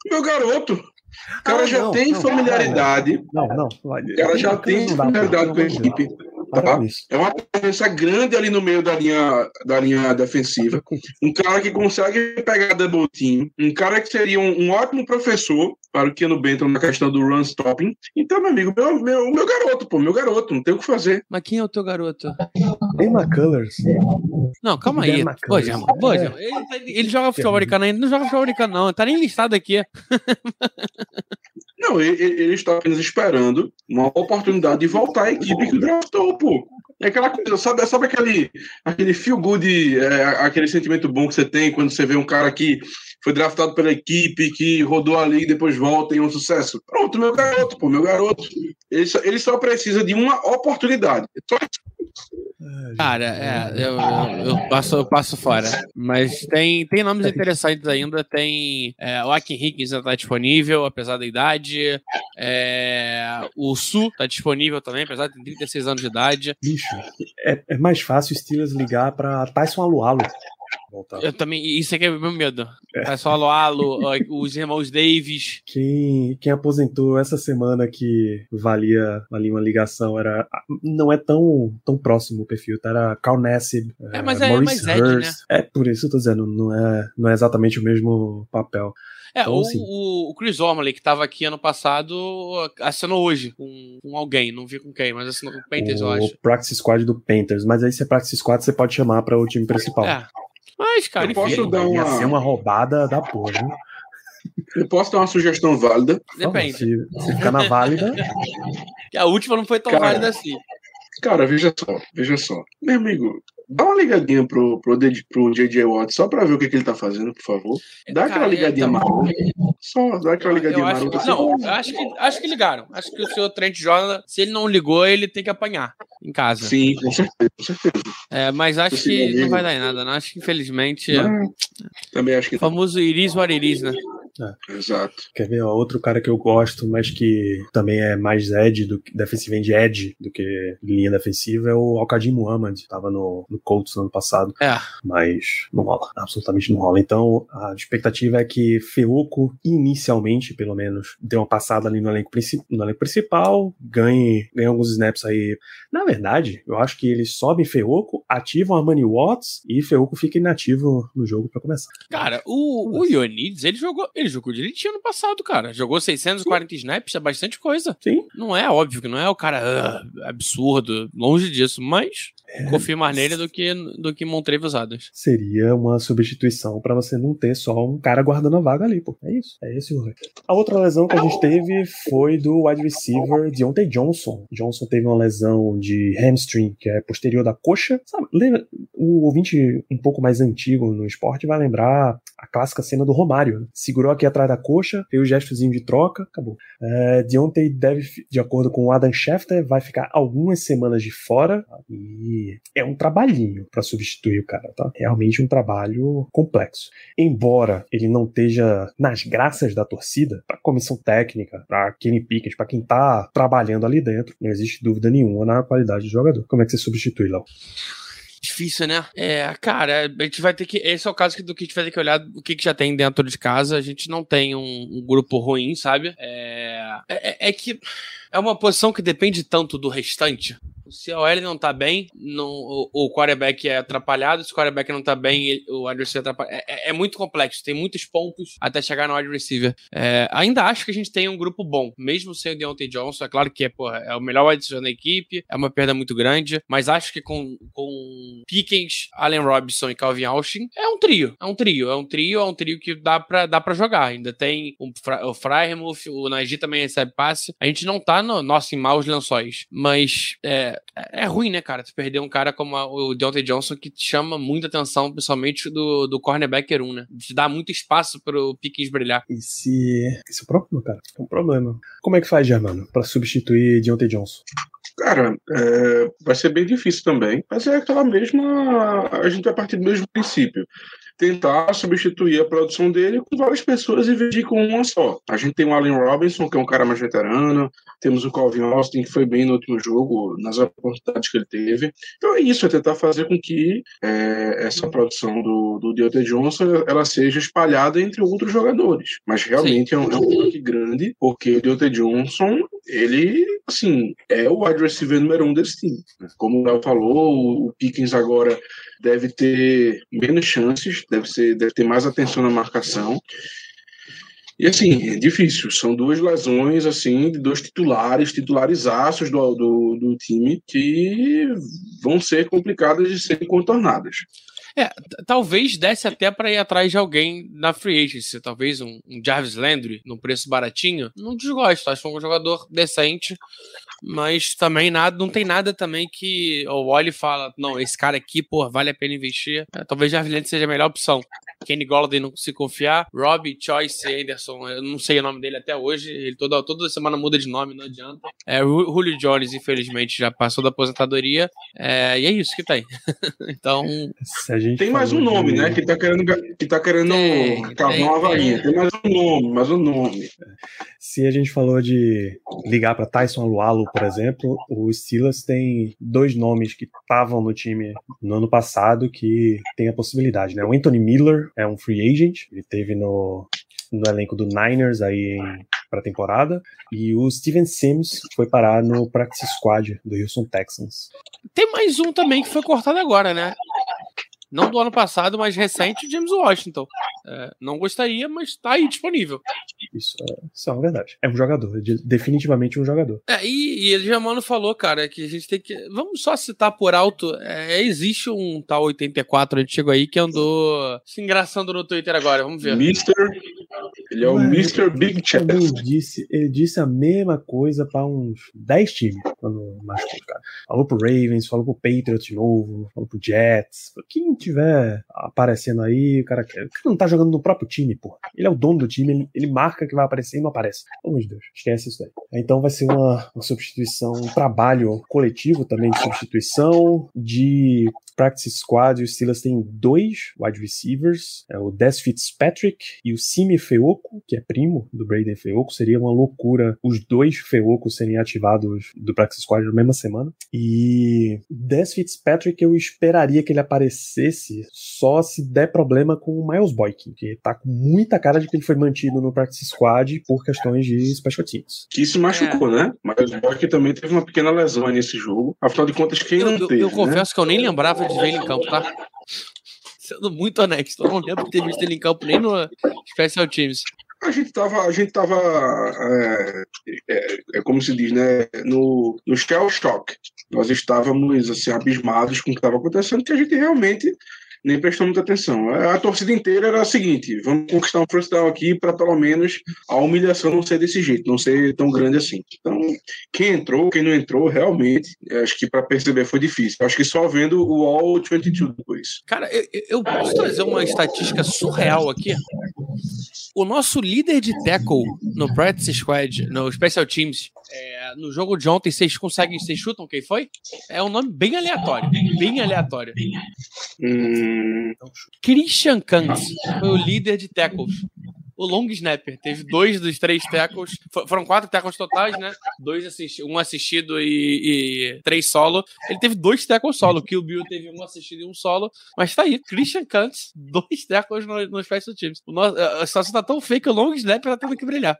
Meu garoto, o cara Ah, já não, tem não, familiaridade. Não, não. O cara já tem familiaridade com a equipe. Tá? É uma presença grande ali no meio da linha, da linha defensiva. *laughs* Um cara que consegue pegar double team. Um cara que seria um, um ótimo professor para o Keanu Benton na questão do run stopping. Então, meu amigo, meu, meu, meu garoto, pô, meu garoto, não tem o que fazer. Mas quem é o teu garoto? Dan McCullers. Não, calma aí. Pô, Germão, pô. Germão, ele, ele joga futebol americano ainda, não joga futebol americano, não. Tá nem listado aqui. *laughs* Não, ele, está apenas esperando uma oportunidade de voltar à equipe que draftou, pô. É aquela coisa, sabe, sabe aquele, aquele feel good, é, aquele sentimento bom que você tem quando você vê um cara que foi draftado pela equipe, que rodou a liga e depois volta e é um sucesso? Pronto, meu garoto, pô, meu garoto. Ele só, ele só precisa de uma oportunidade. Só Cara, é, eu, eu, eu passo, eu passo fora. Mas tem, tem nomes *laughs* interessantes ainda. Tem é, o Akin Higgins ainda tá disponível, apesar da idade. É, o Su tá disponível também, apesar de ter 36 anos de idade. Bicho, é, é mais fácil o Steelers ligar pra Tyson Alualo. Voltar. Eu também, isso aqui é o meu medo. É só Alo Alo, os irmãos Davis. Quem, quem aposentou essa semana que valia, valia uma ligação era. Não é tão, tão próximo o perfil, tá? Era Carl Nassib, É, mas é mais Ed, né? É por isso que eu tô dizendo, não é, não é exatamente o mesmo papel. É, Então, o, assim- o, o Chris Ormley, que tava aqui ano passado, assinou hoje com, com alguém, não vi com quem, mas assinou com o Panthers, eu o acho. Practice Squad do Panthers, mas aí se é Practice Squad, você pode chamar para o time principal. É. Mas, cara, Eu posso enfim, dar Ia uma- ser uma roubada da porra. viu? Eu posso dar uma sugestão válida? depende. Se, se ficar na válida, *laughs* Que A última não foi tão Cara, válida assim. Cara, veja só, veja só. Meu amigo, dá uma ligadinha pro, pro, pro JJ Watt só pra ver o que, que ele tá fazendo, por favor. Dá aquela ligadinha eu- marota. Só dá aquela ligadinha acho, marota. assim. não, eu acho que, acho que ligaram. Acho que o senhor Trent Jordan, se ele não ligou, ele tem que apanhar em casa. Sim, com certeza, com certeza. É, mas acho Esse que não vai dar em nada, não. Acho que infelizmente. Não, também acho que O famoso Iris what it né? Exato. Quer ver, ó, outro cara que eu gosto, mas que também é mais edge, do, que- defensive end edge do que linha defensiva, é o Alcadim Muhammad. Tava no, no Colts no ano passado, É. mas não rola. Absolutamente não rola. Então, a expectativa é que Feuco, inicialmente, pelo menos, dê uma passada ali no elenco, no elenco principal, ganhe, ganhe alguns snaps aí. Na verdade, eu acho que eles sobem Feuco, ativam Armani Watts e Feuco fica inativo no jogo pra começar. Cara, o, o Ionides, ele jogou, ele jogou direitinho no passado, cara. Jogou 640 snaps, é bastante coisa. Sim, Não é óbvio que não é o cara ah, absurdo, longe disso, mas confio mais nele do que, do que Montrevious Adams. Seria uma substituição para você não ter só um cara guardando a vaga ali, pô. É isso. É esse o rolê. A outra lesão que a gente teve foi do wide receiver Deontay Johnson. Johnson teve uma lesão de hamstring, que é posterior da coxa. Sabe, lembra, o ouvinte um pouco mais antigo no esporte vai lembrar a clássica cena do Romário. Né? Segurou aqui atrás da coxa, fez o gestozinho de troca, acabou. É, Deontay deve, de acordo com o Adam Schefter, vai ficar algumas semanas de fora e é um trabalhinho para substituir o cara, tá? Realmente um trabalho complexo. Embora ele não esteja nas graças da torcida, para comissão técnica, para Kenny Pickett, para quem tá trabalhando ali dentro, não existe dúvida nenhuma na qualidade do jogador. Como é que você substitui, Léo? Difícil, né? É, cara, a gente vai ter que. Esse é o caso do que a gente vai ter que olhar o que, que já tem dentro de casa. A gente não tem um, um grupo ruim, sabe? É, é, é que é uma posição que depende tanto do restante. Se a OL não tá bem, não, o, o quarterback é atrapalhado. Se o quarterback não tá bem, ele, o wide receiver atrapalha. É, é, é, muito complexo, tem muitos pontos até chegar no wide receiver. É, ainda acho que a gente tem um grupo bom, mesmo sem o Deontay Johnson. É claro que é, porra, é o melhor wide receiver da equipe, é uma perda muito grande, mas acho que com, com Pickens, Allen Robinson e Calvin Austin, é um trio. É um trio, é um trio, é um trio que dá pra, dá pra jogar. Ainda tem o, o Fryermuth, o Najee também recebe passe. A gente não tá no, nossa, em maus lençóis, mas é, é ruim, né, cara? Tu perder um cara como o Deontay Johnson que chama muita atenção, principalmente do, do cornerback 1, né? Te dá muito espaço pro Pickens brilhar. Esse, esse é o problema, cara. É um problema. Como é que faz, Germano, pra substituir Deontay Johnson? Cara, é, vai ser bem difícil também, mas é aquela mesma. A gente vai partir do mesmo princípio tentar substituir a produção dele com várias pessoas e de com uma só. A gente tem o Allen Robinson, que é um cara mais veterano, temos o Calvin Austin, que foi bem no último jogo, nas oportunidades que ele teve. Então é isso, é tentar fazer com que é, essa produção do, do Deontay Johnson ela seja espalhada entre outros jogadores. Mas realmente é um, é um grande, porque o Deontay Johnson, ele, assim, é o wide receiver número um desse time. Como o Léo falou, o Pickens agora deve ter menos chances, deve, ser, deve ter mais atenção na marcação. E assim, é difícil. São duas lesões, assim, de dois titulares, titularizaços do, do, do time, que vão ser complicadas de serem contornadas. É, talvez desse até para ir atrás de alguém na free agency, talvez um, um Jarvis Landry num preço baratinho. Não desgosto, acho que é um jogador decente, mas também nada, não tem nada também que o Wally fala, não, esse cara aqui, pô, vale a pena investir. É, talvez Jarvis Landry seja a melhor opção. Kenny Golladay não se confiar, Robbie Choice Anderson, eu não sei o nome dele até hoje, ele toda, toda semana muda de nome, não adianta. É, Julio Jones, infelizmente, já passou da aposentadoria, é, e é isso que tem. *laughs* então tem mais um nome, né? Que tá querendo, que tá querendo tem, cavar tem, uma varinha. Tem. tem mais um nome, mais um nome. Se a gente falou de ligar para Tyson Alualo, por exemplo, o Steelers tem dois nomes que estavam no time no ano passado que tem a possibilidade, né? O Anthony Miller é um free agent, ele teve no, no elenco do Niners aí para a temporada. E o Steven Sims foi parar no practice squad do Houston Texans. Tem mais um também que foi cortado agora, né? Não do ano passado, mas recente, James Washington. É, não gostaria, mas está aí disponível. Isso é, isso é uma verdade. É um jogador, definitivamente um jogador. É, e, e ele já mano falou, cara, que a gente tem que. Vamos só citar por alto. É, existe um tal 84 antigo aí que andou se engraçando no Twitter agora. Vamos ver. Mister. Ele é o Mr. Big Chest. Ele disse, ele disse a mesma coisa para uns 10 times quando machucou, cara. Falou pro Ravens, falou pro Patriots de novo, falou pro Jets. Quem tiver aparecendo aí, o cara, o cara não tá jogando no próprio time, pô. Ele é o dono do time, ele, ele marca que vai aparecer e não aparece. Pelo amor de Deus, esquece isso aí. Então vai ser uma, uma substituição, um trabalho coletivo também de substituição, de practice squad, os Steelers têm dois wide receivers, é o Des Fitzpatrick e o Simi Feoco, que é primo do Braden Feoco. Seria uma loucura os dois Feocos serem ativados do practice squad na mesma semana. E Des Fitzpatrick eu esperaria que ele aparecesse só se der problema com o Miles Que tá com muita cara de que ele foi mantido no practice squad por questões de special teams. Que se machucou, é. né? Miles Boykin também teve uma pequena lesão nesse jogo. Afinal de contas, quem eu, não teve? Eu, eu né? confesso que eu nem lembrava de ver ele em campo, tá? Sendo muito honesto, eu não lembro de ter visto ele em campo nem no Special Teams. A gente tava, a gente tava é, é, é como se diz, né, no, no shell shock. Nós estávamos assim abismados com o que estava acontecendo, que a gente realmente nem prestou muita atenção. A torcida inteira era a seguinte: vamos conquistar um first down aqui para pelo menos a humilhação não ser desse jeito, não ser tão grande assim. Então, quem entrou, quem não entrou, realmente, acho que para perceber foi difícil. Acho que só vendo o All 22 depois. Cara, eu, eu posso trazer uma estatística surreal aqui? O nosso líder de tackle no Practice Squad, no Special Teams, é, no jogo de ontem, vocês conseguem, vocês chutam quem foi? É um nome bem aleatório, bem aleatório. Hum, Christian Kantz foi o líder de tackles. O long snapper teve dois dos três tackles. fo- Foram quatro tackles totais, né? Dois assisti um assistido e, e três solo. Ele teve dois tackles solo. O Kill Bill teve um assistido e um solo. Mas tá aí, Christian Kantz, dois tackles no, no Special Teams. O nosso- a situação tá tão feia que o long snapper tá tendo que brilhar.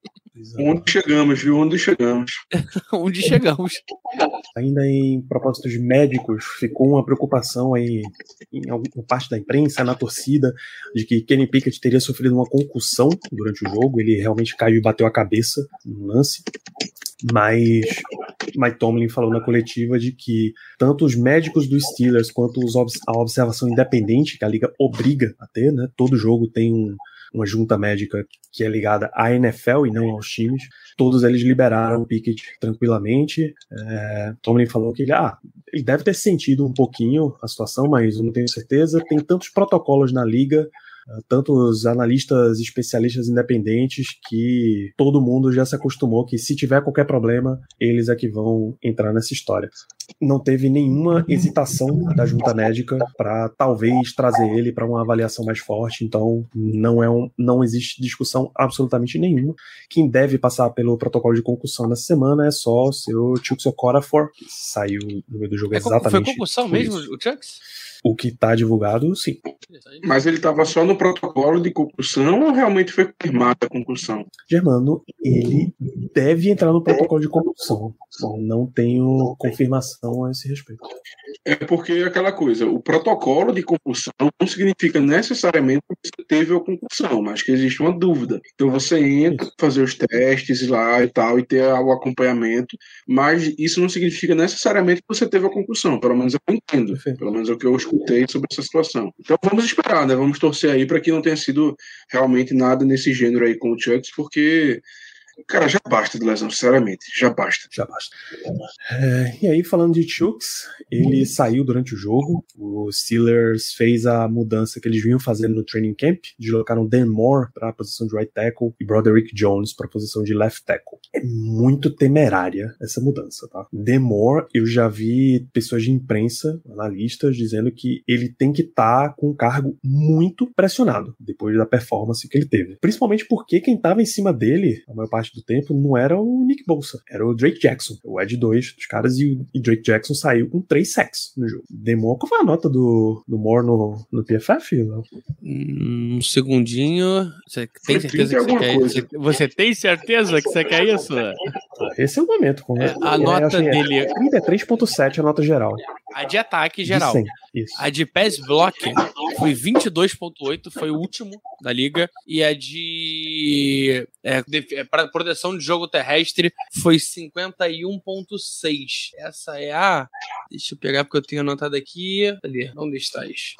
onde chegamos, viu? Onde chegamos. *laughs* Onde chegamos. Ainda em propósitos médicos, ficou uma preocupação aí em alguma parte da imprensa, na torcida, de que Kenny Pickett teria sofrido uma concussão durante o jogo. Ele realmente caiu e bateu a cabeça no lance. Mas Mike Tomlin falou na coletiva de que tanto os médicos dos Steelers quanto os a observação independente que a liga obriga a ter, né? Todo jogo tem um- uma junta médica que é ligada à NFL e não aos times. Todos eles liberaram o Pickett tranquilamente. É, Tomlin falou que ele, ah, ele deve ter sentido um pouquinho a situação, mas eu não tenho certeza. Tem tantos protocolos na liga, tantos analistas especialistas independentes que todo mundo já se acostumou que se tiver qualquer problema, eles é que vão entrar nessa história. Não teve nenhuma hesitação da junta médica para talvez trazer ele para uma avaliação mais forte, então não é um, não existe discussão absolutamente nenhuma. Quem deve passar pelo protocolo de concussão nessa semana é só o seu Chuks Okorafor, que saiu no meio do jogo É, exatamente. foi concussão mesmo, isso. o Chucks? O que tá divulgado, sim. Mas ele estava só no protocolo de concussão ou realmente foi confirmada a concussão? Germano, ele deve entrar no protocolo de concussão. Só Não tenho confirmação a esse respeito. É porque é aquela coisa, o protocolo de concussão não significa necessariamente que você teve a concussão, mas que existe uma dúvida. Então você entra, fazer os testes lá e tal, e ter o acompanhamento, mas isso não significa necessariamente que você teve a concussão, pelo menos eu entendo, Perfeito. pelo menos é o que eu escutei sobre essa situação. Então vamos esperar, né? Vamos torcer aí para que não tenha sido realmente nada nesse gênero aí com o Chucks, porque, cara, já basta de lesão, sinceramente, já basta. Já basta. É, e aí, falando de Chucks, ele saiu durante o jogo. O Steelers fez a mudança que eles vinham fazendo no training camp. Deslocaram Dan Moore para a posição de right tackle e Broderick Jones para a posição de left tackle. É muito temerária essa mudança, tá? Dan Moore, eu já vi pessoas de imprensa, analistas, dizendo que ele tem que estar com um cargo muito pressionado depois da performance que ele teve. Principalmente porque quem estava em cima dele, a maior parte do tempo, não era o Nick Bolsa, era o Drake Jackson, o Ed 2 dos caras, e o e Drake Jackson saiu com 3 sacks no jogo. Demor, qual foi a nota do, do Moore no, no PFF? Léo? Um segundinho. Você tem Foi certeza 30 que você quer coisa. isso? Você tem certeza que você quer isso? Esse é o momento. É, a nota dele- 33.7 a nota geral. A de ataque De geral. 100. Isso. A de pass block foi 22.8, foi o último da liga. E a de é, é, para proteção de jogo terrestre foi 51.6. Essa é a. Deixa eu pegar porque eu tenho anotado aqui. Cadê? Onde estás?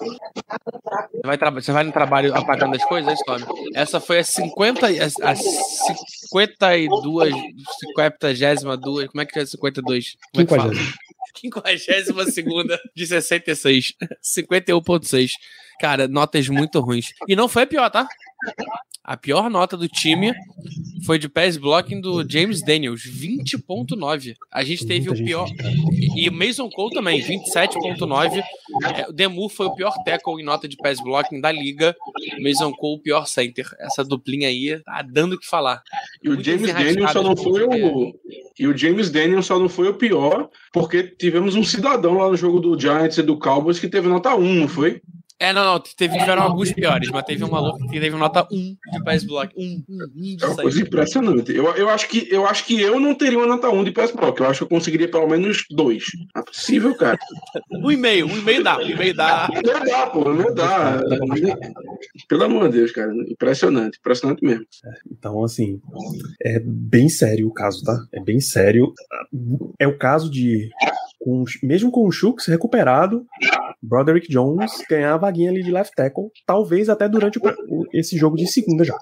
Você vai, você vai no trabalho apagando as coisas, Tommy? Essa foi a 50. A, a 52. 52. Como é que é 52? Como é que fala? 52 segunda de 66. 51.6. Cara, notas muito ruins. E não foi a pior, tá? A pior nota do time foi de pass blocking do James Daniels, 20.9. A gente teve Muita o gente. pior. E o Mason Cole também, 27.9. É, O Demu foi o pior tackle em nota de pass blocking da liga. O Mason Cole, o pior center. Essa duplinha aí tá dando o que falar. E o James Daniels só não foi o. E o James Daniels só não foi o pior, porque tivemos um cidadão lá no jogo do Giants e do Cowboys que teve nota 1, não foi? É, não, não. Teve, tiveram alguns piores, mas teve um maluco que teve nota 1 de pass block. 1, 1, 1 É uma coisa impressionante. Eu, eu, acho que, eu acho que eu não teria uma nota 1 de pass block. Eu acho que eu conseguiria pelo menos 2. Não é possível, cara. Um e meio, um e meio dá, um e meio dá. Não dá, pô, não dá. Pelo amor de Deus, cara. Impressionante, impressionante mesmo. Então, assim, é bem sério o caso, tá? É bem sério. É o caso de, com, mesmo com o Shooks recuperado, Broderick Jones ganhar a vaguinha ali de left tackle, talvez até durante o, esse jogo de segunda já.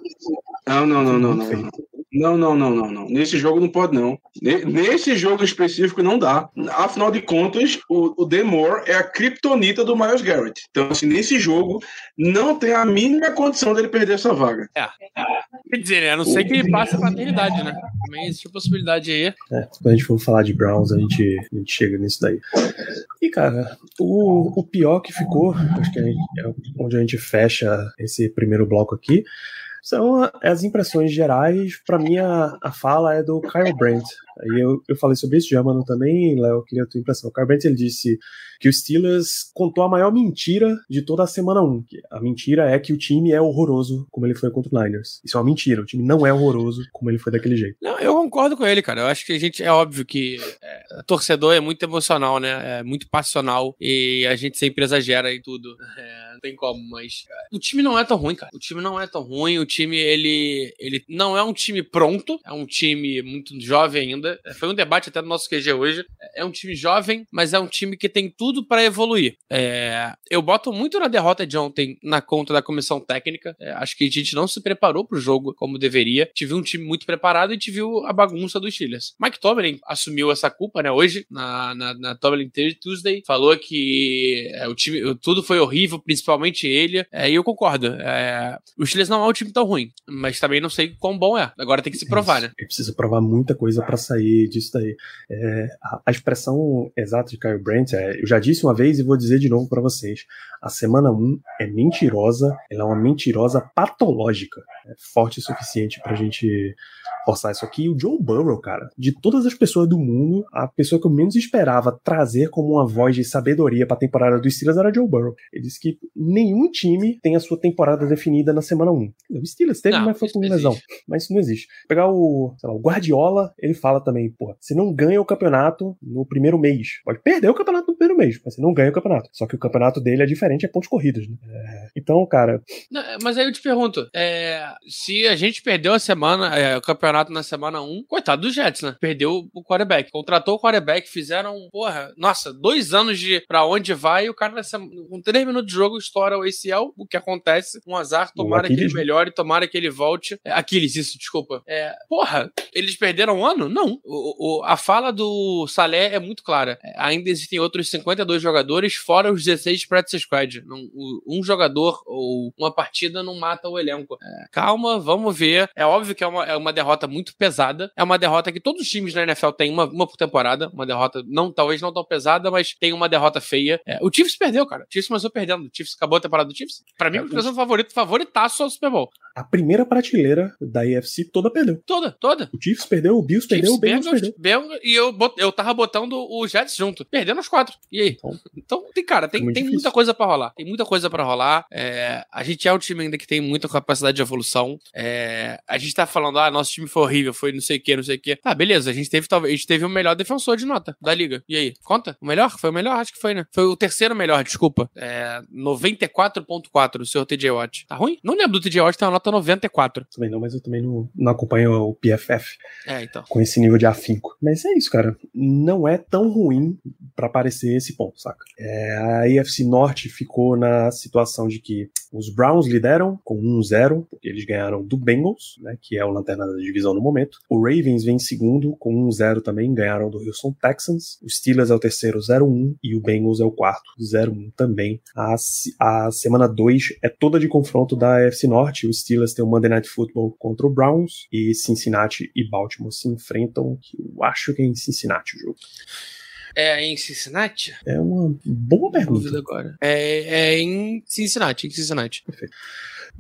Não, não, não, não, não. Não, não, não, não, não. Nesse jogo não pode, não. Nesse jogo específico não dá. Afinal de contas, o, o Demore é a criptonita do Miles Garrett. Então, assim, nesse jogo não tem a mínima condição dele perder essa vaga. É. Quer dizer, né? a não ser que ele passe a paternidade, né? Também existe a possibilidade aí. É, quando a gente for falar de Browns, a gente, a gente chega nisso daí. E, cara, o, o pior que ficou, acho que é onde a gente fecha esse primeiro bloco aqui, são as impressões gerais. Para mim, a, a fala é do Kyle Brandt. Aí eu, eu falei sobre isso já, mano, também, Léo, queria a tua impressão. O Brandt, ele disse que o Steelers contou a maior mentira de toda a semana 1. A mentira é que o time é horroroso como ele foi contra o Niners. Isso é uma mentira, o time não é horroroso como ele foi daquele jeito. Não, eu concordo com ele, cara. Eu acho que a gente, é óbvio que é, torcedor é muito emocional, né? É muito passional e a gente sempre exagera e tudo. É, não tem como, mas é, o time não é tão ruim, cara. O time não é tão ruim, o time, ele, ele não é um time pronto, é um time muito jovem ainda. Foi um debate até no nosso QG hoje. É um time jovem, mas é um time que tem tudo para evoluir. É, eu boto muito na derrota de ontem na conta da comissão técnica. É, acho que a gente não se preparou pro jogo como deveria. Tive um time muito preparado e tive a bagunça dos Steelers. Mike Tomlin assumiu essa culpa, né, hoje, na, na, na Tomlin Tuesday. Falou que é, o time, tudo foi horrível, principalmente ele. É, e eu concordo. É, o Steelers não é um time tão ruim, mas também não sei quão bom é. Agora tem que se provar, né? Ele precisa provar muita coisa para sair disso daí. É, a, a, expressão exata de Kyle Brandt é, eu já disse uma vez e vou dizer de novo para vocês. A semana 1 é mentirosa, ela é uma mentirosa patológica. É forte o suficiente pra gente forçar isso aqui. O Joe Burrow, cara, de todas as pessoas do mundo, a pessoa que eu menos esperava trazer como uma voz de sabedoria pra temporada do Steelers era Joe Burrow. Ele disse que nenhum time tem a sua temporada definida na semana 1. O Steelers teve, não, mas foi com lesão. Mas isso não existe. Pegar o, lá, o Guardiola, ele fala também, pô, você não ganha o campeonato no primeiro mês. Pode perder o campeonato no primeiro mês, mas você não ganha o campeonato. Só que o campeonato dele é diferente, é pontos corridos, né? É, então, cara. Não, mas aí eu te pergunto: é, se a gente perdeu a semana, é, o campeonato na semana 1, coitado dos Jets, né? Perdeu o quarterback. Contratou o quarterback, fizeram, porra, nossa, dois anos de pra onde vai e o cara, nessa, com três minutos de jogo, estoura o ACL, o que acontece, um azar, tomara que ele melhore, tomara que ele volte. É, Aquiles, isso, desculpa. É, porra, eles perderam um ano? Não. O, o, a fala do Salé é muito clara. É, ainda existem outros 52 jogadores, fora os 16 practice squad. Não, um jogador ou uma partida não mata o elenco. É, calma, vamos ver. É óbvio que é uma, é uma derrota muito pesada. É uma derrota que todos os times na NFL têm uma, uma por temporada. Uma derrota, não talvez não tão pesada, mas tem uma derrota feia. É, o Chiefs perdeu, cara. O Chiefs começou perdendo. O Chiefs acabou a temporada do Chiefs. Pra mim, é, o favorito, favoritaço ao Super Bowl. A primeira prateleira da IFC toda perdeu. Toda, toda. O Chiefs perdeu, o Bills perdeu, o Bengals. Bengals, e eu, bot, eu tava botando o Jets junto. Perdendo os quatro. E aí? Então, então tem, cara, tem, tem muita coisa para rolar. Tem muita coisa para rolar. É, a gente é um time ainda que tem muita capacidade de evolução. É, a gente tá falando, ah, nosso time foi horrível, foi não sei o que, não sei o que. Ah, beleza, a gente teve talvez, a gente teve o melhor defensor de nota da liga. E aí? Conta? O melhor? Foi o melhor? Acho que foi, né? Foi o terceiro melhor, desculpa. É, 94.4 o seu TJ Watt. Tá ruim? Não lembro do TJ Watt, tem uma nota 94. Também não, mas eu também não, não acompanho o PFF. É, então. Com esse nível de afinco. Mas é isso, cara. Não é tão ruim para aparecer esse ponto, saca? É, a IFC Norte ficou na situação de que os Browns lideram com 1-0, porque eles ganharam do Bengals, né, que é o lanterna da divisão no momento. O Ravens vem em segundo com 1-0 também, ganharam do Houston Texans. O Steelers é o terceiro 0-1 e o Bengals é o quarto 0-1 também. A, a semana 2 é toda de confronto da AFC Norte. O Steelers tem o Monday Night Football contra o Browns e Cincinnati e Baltimore se enfrentam, que eu acho que é em Cincinnati o jogo. É em Cincinnati? É uma boa pergunta. agora. É, é em Cincinnati, em Cincinnati. Perfeito.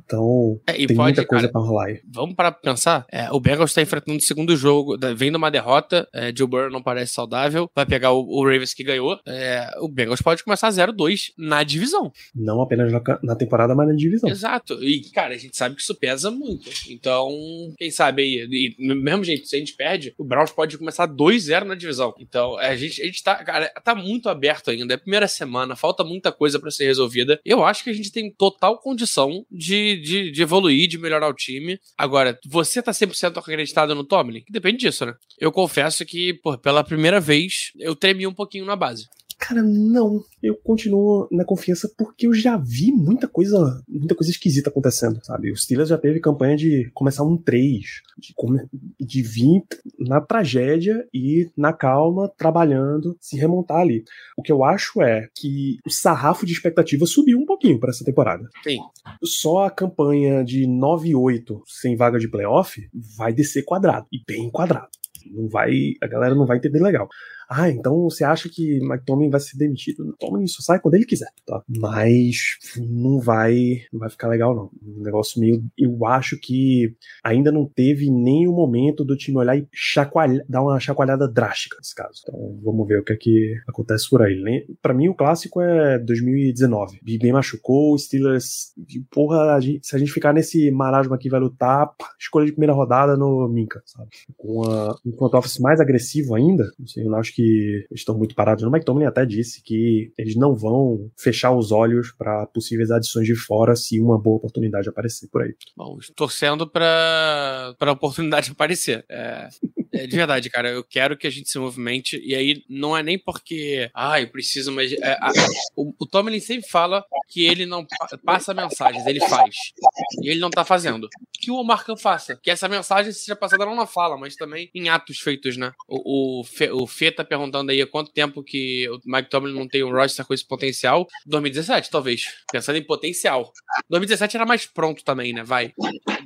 Então, É, tem pode, muita coisa pra rolar aí. Vamos para pensar. É, o Bengals está enfrentando o segundo jogo, vem de uma derrota. É, Joe Burrow não parece saudável. Vai pegar o, o Ravens que ganhou. É, o Bengals pode começar 0-2 na divisão. Não apenas na, na temporada, mas na divisão. Exato. E, cara, a gente sabe que isso pesa muito. Então, quem sabe aí. E, mesmo jeito, se a gente perde, o Browns pode começar 2-0 na divisão. Então, a gente, a gente tá, cara, tá muito aberto ainda. É a primeira semana, falta muita coisa pra ser resolvida. Eu acho que a gente tem total condição de, de, de evoluir, de melhorar o time. Agora, você tá 100% acreditado no Tomlin? Depende disso, né? Eu confesso que, pô, pela primeira vez, eu tremi um pouquinho na base. Cara, não. Eu continuo na confiança porque eu já vi muita coisa, muita coisa esquisita acontecendo, sabe? O Steelers já teve campanha de começar um 3, de, de vir na tragédia e na calma, trabalhando, se remontar ali. O que eu acho é que o sarrafo de expectativa subiu um pouquinho para essa temporada. Sim. Só a campanha de 9-8 sem vaga de playoff vai descer quadrado, e bem quadrado. Não vai, a galera não vai entender legal. Ah, então você acha que Tomlin vai ser demitido? Tomlin só sai quando ele quiser, tá? Mas não vai, não vai ficar legal não. Um negócio meio, eu acho que ainda não teve nenhum momento do time olhar e chacoalhar, dar uma chacoalhada drástica nesse caso. Então vamos ver o que é que acontece por aí. Pra mim o clássico é 2019. Big Ben machucou, Steelers, porra, a gente- se a gente ficar nesse marasmo aqui vai lutar, pá, escolha de primeira rodada no Minka, sabe? Com a, um front office mais agressivo ainda, não sei, eu acho que eles estão muito parados. O Mike Tomlin até disse que eles não vão fechar os olhos para possíveis adições de fora se uma boa oportunidade aparecer por aí. Bom, torcendo pra, pra oportunidade *laughs* aparecer. É, é de verdade, cara. Eu quero que a gente se movimente. E aí não é nem porque. Ah, eu preciso, mas. é, a- o, o Tomlin sempre fala que ele não pa- passa mensagens, ele faz. E ele não tá fazendo. Que o Omar Khan faça. Que essa mensagem seja passada não na fala, mas também em atos feitos, né? O, o, Fê, o Fê tá perguntando aí há quanto tempo que o Mike Tomlin não tem um roster com esse potencial. 2017, talvez. Pensando em potencial. 2017 era mais pronto também, né? Vai.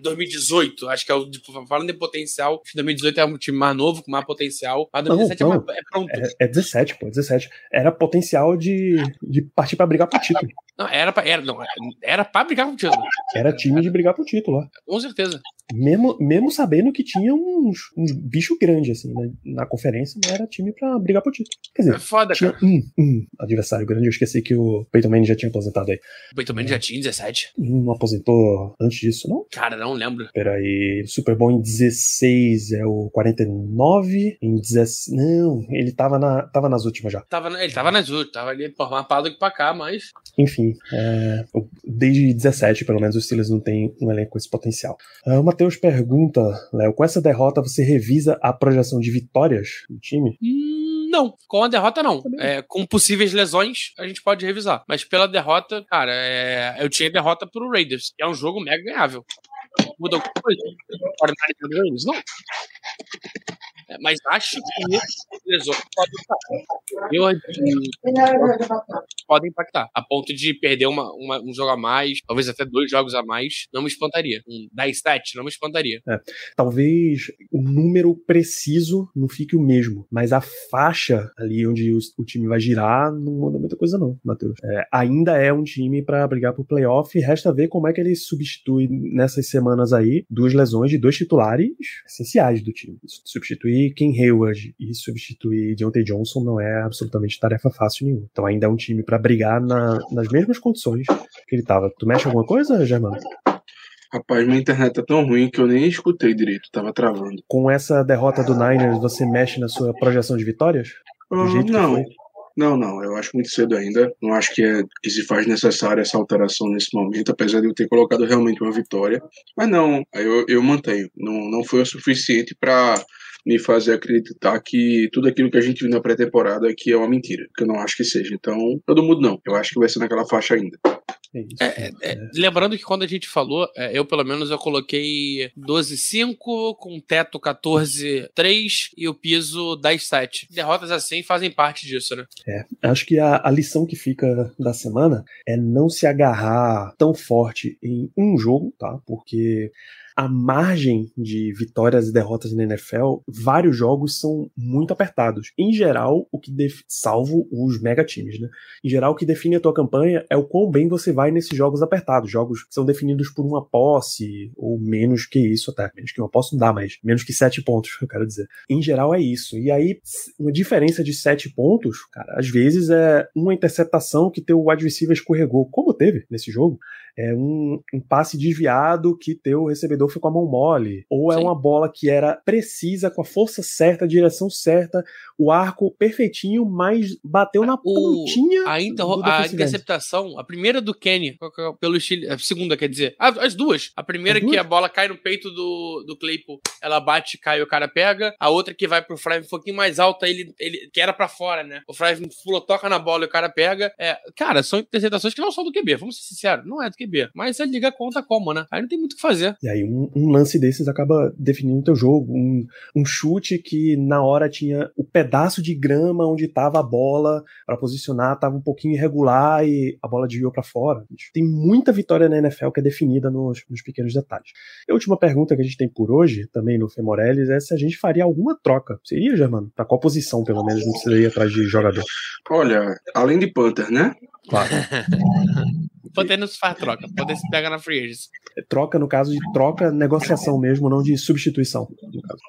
2018, acho que é o. Falando em potencial, acho que 2018 é um time mais novo, com mais potencial. Mas 2017 Não, é, não. mais- é pronto. É, é 17, pô, 17. Era potencial de, de partir pra brigar pro título. Não, era pra, era, não, era pra brigar com o título. Era time de brigar pro título, ó. Com certeza. Mesmo, mesmo sabendo que tinha uns, uns bichos grandes, assim, né, na conferência, era time pra brigar pro título. Quer É dizer, foda, tinha cara. um, um adversário grande, eu esqueci que o Peyton Manning já tinha aposentado aí. O Peyton Manning já tinha 17. Não aposentou antes disso, não? Cara, não lembro. Peraí, Super Bowl em 16 é o 49, em 16... Não, ele tava, na, tava nas últimas já. Tava, ele tava nas últimas, tava ali por mais pra lá do que pra cá, mas. Enfim, é, o- desde 17, pelo menos, os Steelers não tem um elenco com esse potencial. Ah, o Matheus pergunta, Léo, com essa derrota você revisa a projeção de vitórias do time? Hum, não, com a derrota não. É, com possíveis lesões, a gente pode revisar. Mas pela derrota, cara, é, eu tinha derrota pro Raiders, que é um jogo mega ganhável. Muda alguma coisa? Não. É, mas acho que lesões podem impactar. Eu, podem impactar. A ponto de perder uma, uma- um jogo a mais, talvez até dois jogos a mais, não me espantaria. Um 10-7 não me espantaria. Talvez o número preciso não fique o mesmo, mas a faixa ali onde o, o time vai girar não muda muita coisa não, Matheus. É, ainda é um time pra brigar pro playoff, resta ver como é que ele substitui nessas semanas aí duas lesões de dois titulares essenciais do time. Substituir Ken Hayward e substituir Deontay Johnson não é absolutamente tarefa fácil nenhuma. Então ainda é um time pra brigar na- nas mesmas condições que ele tava. Tu mexe alguma coisa, Germano? Rapaz, minha internet tá tão ruim que eu nem escutei direito, tava travando. com essa derrota do Niners, você mexe na sua projeção de vitórias? Que não, não, não, eu acho muito cedo ainda. Não acho que, é, que se faz necessária essa alteração nesse momento, apesar de eu ter colocado realmente uma vitória. Mas não, eu, eu mantenho. Não, não foi o suficiente para me fazer acreditar que tudo aquilo que a gente viu na pré-temporada aqui é uma mentira, que eu não acho que seja. Então, eu não mudo não. Eu acho que vai ser naquela faixa ainda. É isso. É, é, lembrando que quando a gente falou, é, eu pelo menos eu coloquei 12-5, com teto 14-3 e o piso 10-7. Derrotas assim fazem parte disso, né? É, acho que a, a lição que fica da semana é não se agarrar tão forte em um jogo, tá? Porque a margem de vitórias e derrotas na NFL, vários jogos são muito apertados. Em geral, o que def... salvo os mega times, né? Em geral, o que define a tua campanha é o quão bem você vai nesses jogos apertados. Jogos que são definidos por uma posse, ou menos que isso até. Menos que uma posse não dá, mas menos que sete pontos, *laughs* eu quero dizer. Em geral é isso. E aí, uma diferença de sete pontos, cara, às vezes é uma interceptação que teu wide receiver escorregou, como teve nesse jogo é um, um, passe desviado que teu recebedor foi com a mão mole, ou é Sim. uma bola que era precisa, com a força certa, a direção certa, o arco perfeitinho, mas bateu na o, pontinha. A, interro, a interceptação, a primeira do Kenny, é pelo estilo, a segunda, quer dizer, as duas. A primeira que a bola cai no peito do, do Claypool, ela bate, cai e o cara pega. A outra que vai pro Fry um pouquinho mais alta, ele, ele que era para fora, né? O Fry pula, toca na bola e o cara pega. É, cara, são interceptações que não são do QB, vamos ser sinceros, não é do QB. Mas a liga conta como, né? Aí não tem muito o que fazer. E aí um, um lance desses acaba definindo o teu jogo. Um, um chute que na hora tinha o pedaço de grama onde tava a bola para posicionar, tava um pouquinho irregular e a bola desviou para fora. Tem muita vitória na NFL que é definida nos, nos pequenos detalhes. E a última pergunta que a gente tem por hoje, também no Femorelis, é se a gente faria alguma troca. Seria, Germano? Pra qual posição, pelo menos, não precisaria ir atrás de jogador? Olha, além de Panther, né? Claro. *laughs* Poder não se faz troca, poder se pega na free agency. É troca, no caso de troca, negociação mesmo, não de substituição.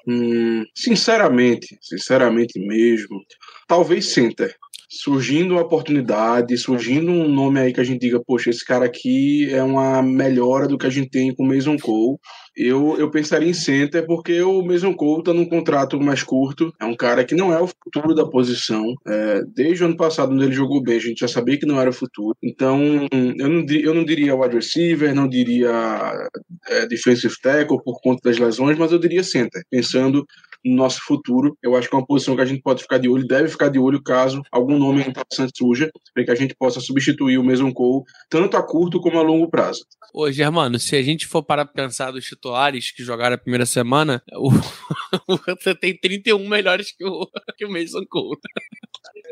Hum, sinceramente, sinceramente mesmo, talvez center surgindo uma oportunidade, surgindo um nome aí que a gente diga, poxa, esse cara aqui é uma melhora do que a gente tem com o Mason Cole, eu, eu pensaria em center porque o Mason Cole está num contrato mais curto, é um cara que não é o futuro da posição. É, desde o ano passado, quando ele jogou bem, a gente já sabia que não era o futuro. Então, eu não, eu não diria wide receiver, não diria é, defensive tackle por conta das lesões, mas eu diria center, pensando no nosso futuro. Eu acho que é uma posição que a gente pode ficar de olho, deve ficar de olho caso algum nome interessante surja, para que a gente possa substituir o Mason Cole, tanto a curto como a longo prazo. Ô, Germano, se a gente for para pensar dos titulares que jogaram a primeira semana, o... *laughs* você tem 31 melhores que o, que o Mason Cole.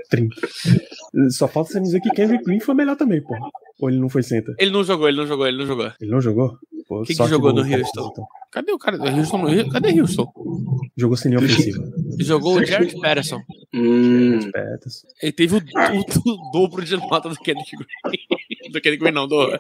30. Só falta você dizer que Kendrick Green foi melhor também, pô. Ou ele não foi center? Ele não jogou, ele não jogou, ele não jogou. Ele não jogou? Quem que jogou no Houston? Então. Cadê o cara do Houston? Cadê Houston? Jogou sem linha ofensiva. Jogou o Jared Patterson. Hum. Ele teve o, o, o, dobro de nota do Kendrick Green. Do Kendrick Green, não, do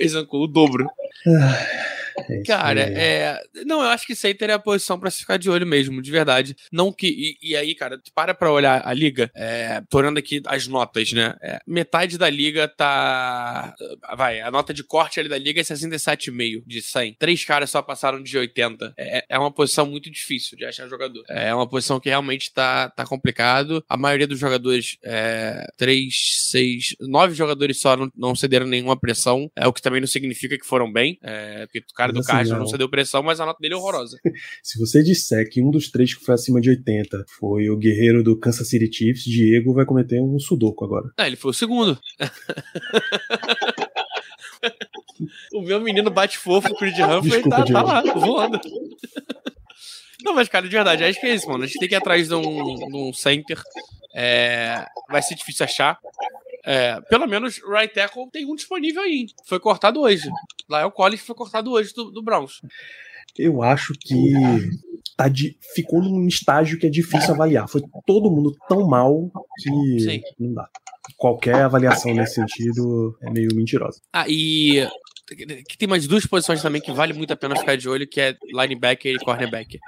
Mason Cole, o dobro. Ah. É Cara, é. Não, eu acho que center é a posição pra se ficar de olho mesmo, de verdade. Não que. E, e aí, cara, para pra olhar a liga, é, tô olhando aqui as notas, né? É, metade da liga tá. Vai, a nota de corte ali da liga é 67,5 de 100. Três caras só passaram de 80. É, é uma posição muito difícil de achar jogador. É uma posição que realmente tá, tá complicado. A maioria dos jogadores, é, três, seis, nove jogadores só não, não cederam nenhuma pressão. É o que também não significa que foram bem. É, porque o cara do assim, Cardinals não cedeu pressão, mas a nota dele é horrorosa. *laughs* Se você disser que um dos três que foi acima de 80 foi o guerreiro do Kansas City Chiefs, Diego vai cometer um sudoku agora. Ah, ele foi o segundo. *laughs* o meu menino bate fofo, o Creed Humphrey, tá, tá lá, voando. Não, mas, cara, de verdade, acho que é isso, mano. A gente tem que ir atrás de um, de um center. É, vai ser difícil achar. É, pelo menos right tackle tem um disponível aí. Foi cortado hoje. Lá é o Collins foi cortado hoje do, do Browns. Eu acho que tá de, ficou num estágio que é difícil avaliar. Foi todo mundo tão mal que Sim. não dá. Qualquer avaliação nesse sentido é meio mentirosa. Ah, e que tem mais duas posições também que vale muito a pena ficar de olho, que é linebacker e cornerback.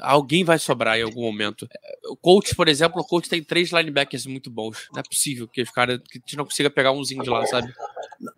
Alguém vai sobrar em algum momento. O coach, por exemplo, o coach tem três linebackers muito bons. Não é possível que os caras que a gente não consiga pegar umzinho de lá, sabe?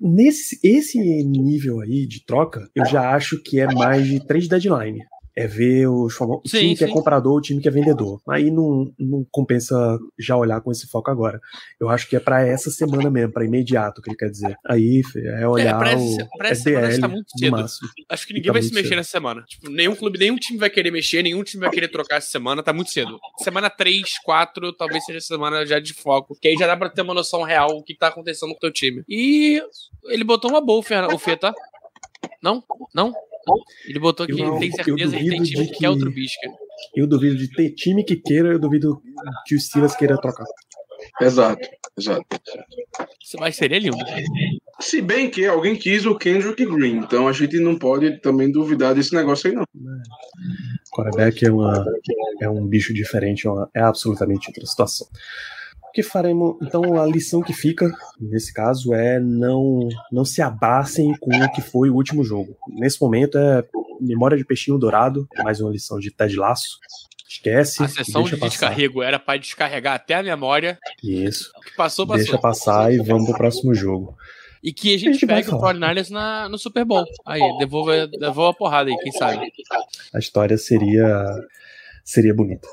Nesse esse nível aí de troca, eu já acho que é mais de três deadline é ver os famosos, o sim, time que é sim. é comprador, o time que é vendedor. Aí não, não compensa já olhar com esse foco agora. Eu acho que é para essa semana mesmo, para imediato, que ele quer dizer. Aí é olhar é, pra essa, o pra essa SDL tá muito cedo. Acho que ninguém tá vai se mexer cedo. nessa semana. Tipo, nenhum clube, nenhum time vai querer mexer, nenhum time vai querer trocar essa semana, tá muito cedo. Semana 3, 4, talvez seja semana já de foco, que aí já dá para ter uma noção real do que tá acontecendo com o teu time. E ele botou uma boa o Fê, tá? Não? Não? Ele botou que eu, tem certeza que tem time que, que quer outro Bisca. Eu duvido de ter time que queira, eu duvido que o Steelers queira trocar. Exato, exato. Isso vai ser lindo. Se bem que alguém quis o Kendrick Green, então a gente não pode também duvidar desse negócio aí, não. Quarterback é, uma, é um bicho diferente, é, é absolutamente outra situação. O que faremos? Então, a lição que fica, nesse caso, é não, não se abracem com o que foi o último jogo. Nesse momento, é memória de peixinho dourado, mais uma lição de Ted Laço. Esquece. A sessão de passar. descarrego era para descarregar até a memória. Isso. O que passou, passou. Deixa passar e vamos pro próximo jogo. E que a gente, a gente pegue o 49 na no Super Bowl. Aí, devolva, devolva a porrada aí, quem sabe. A história seria seria bonita.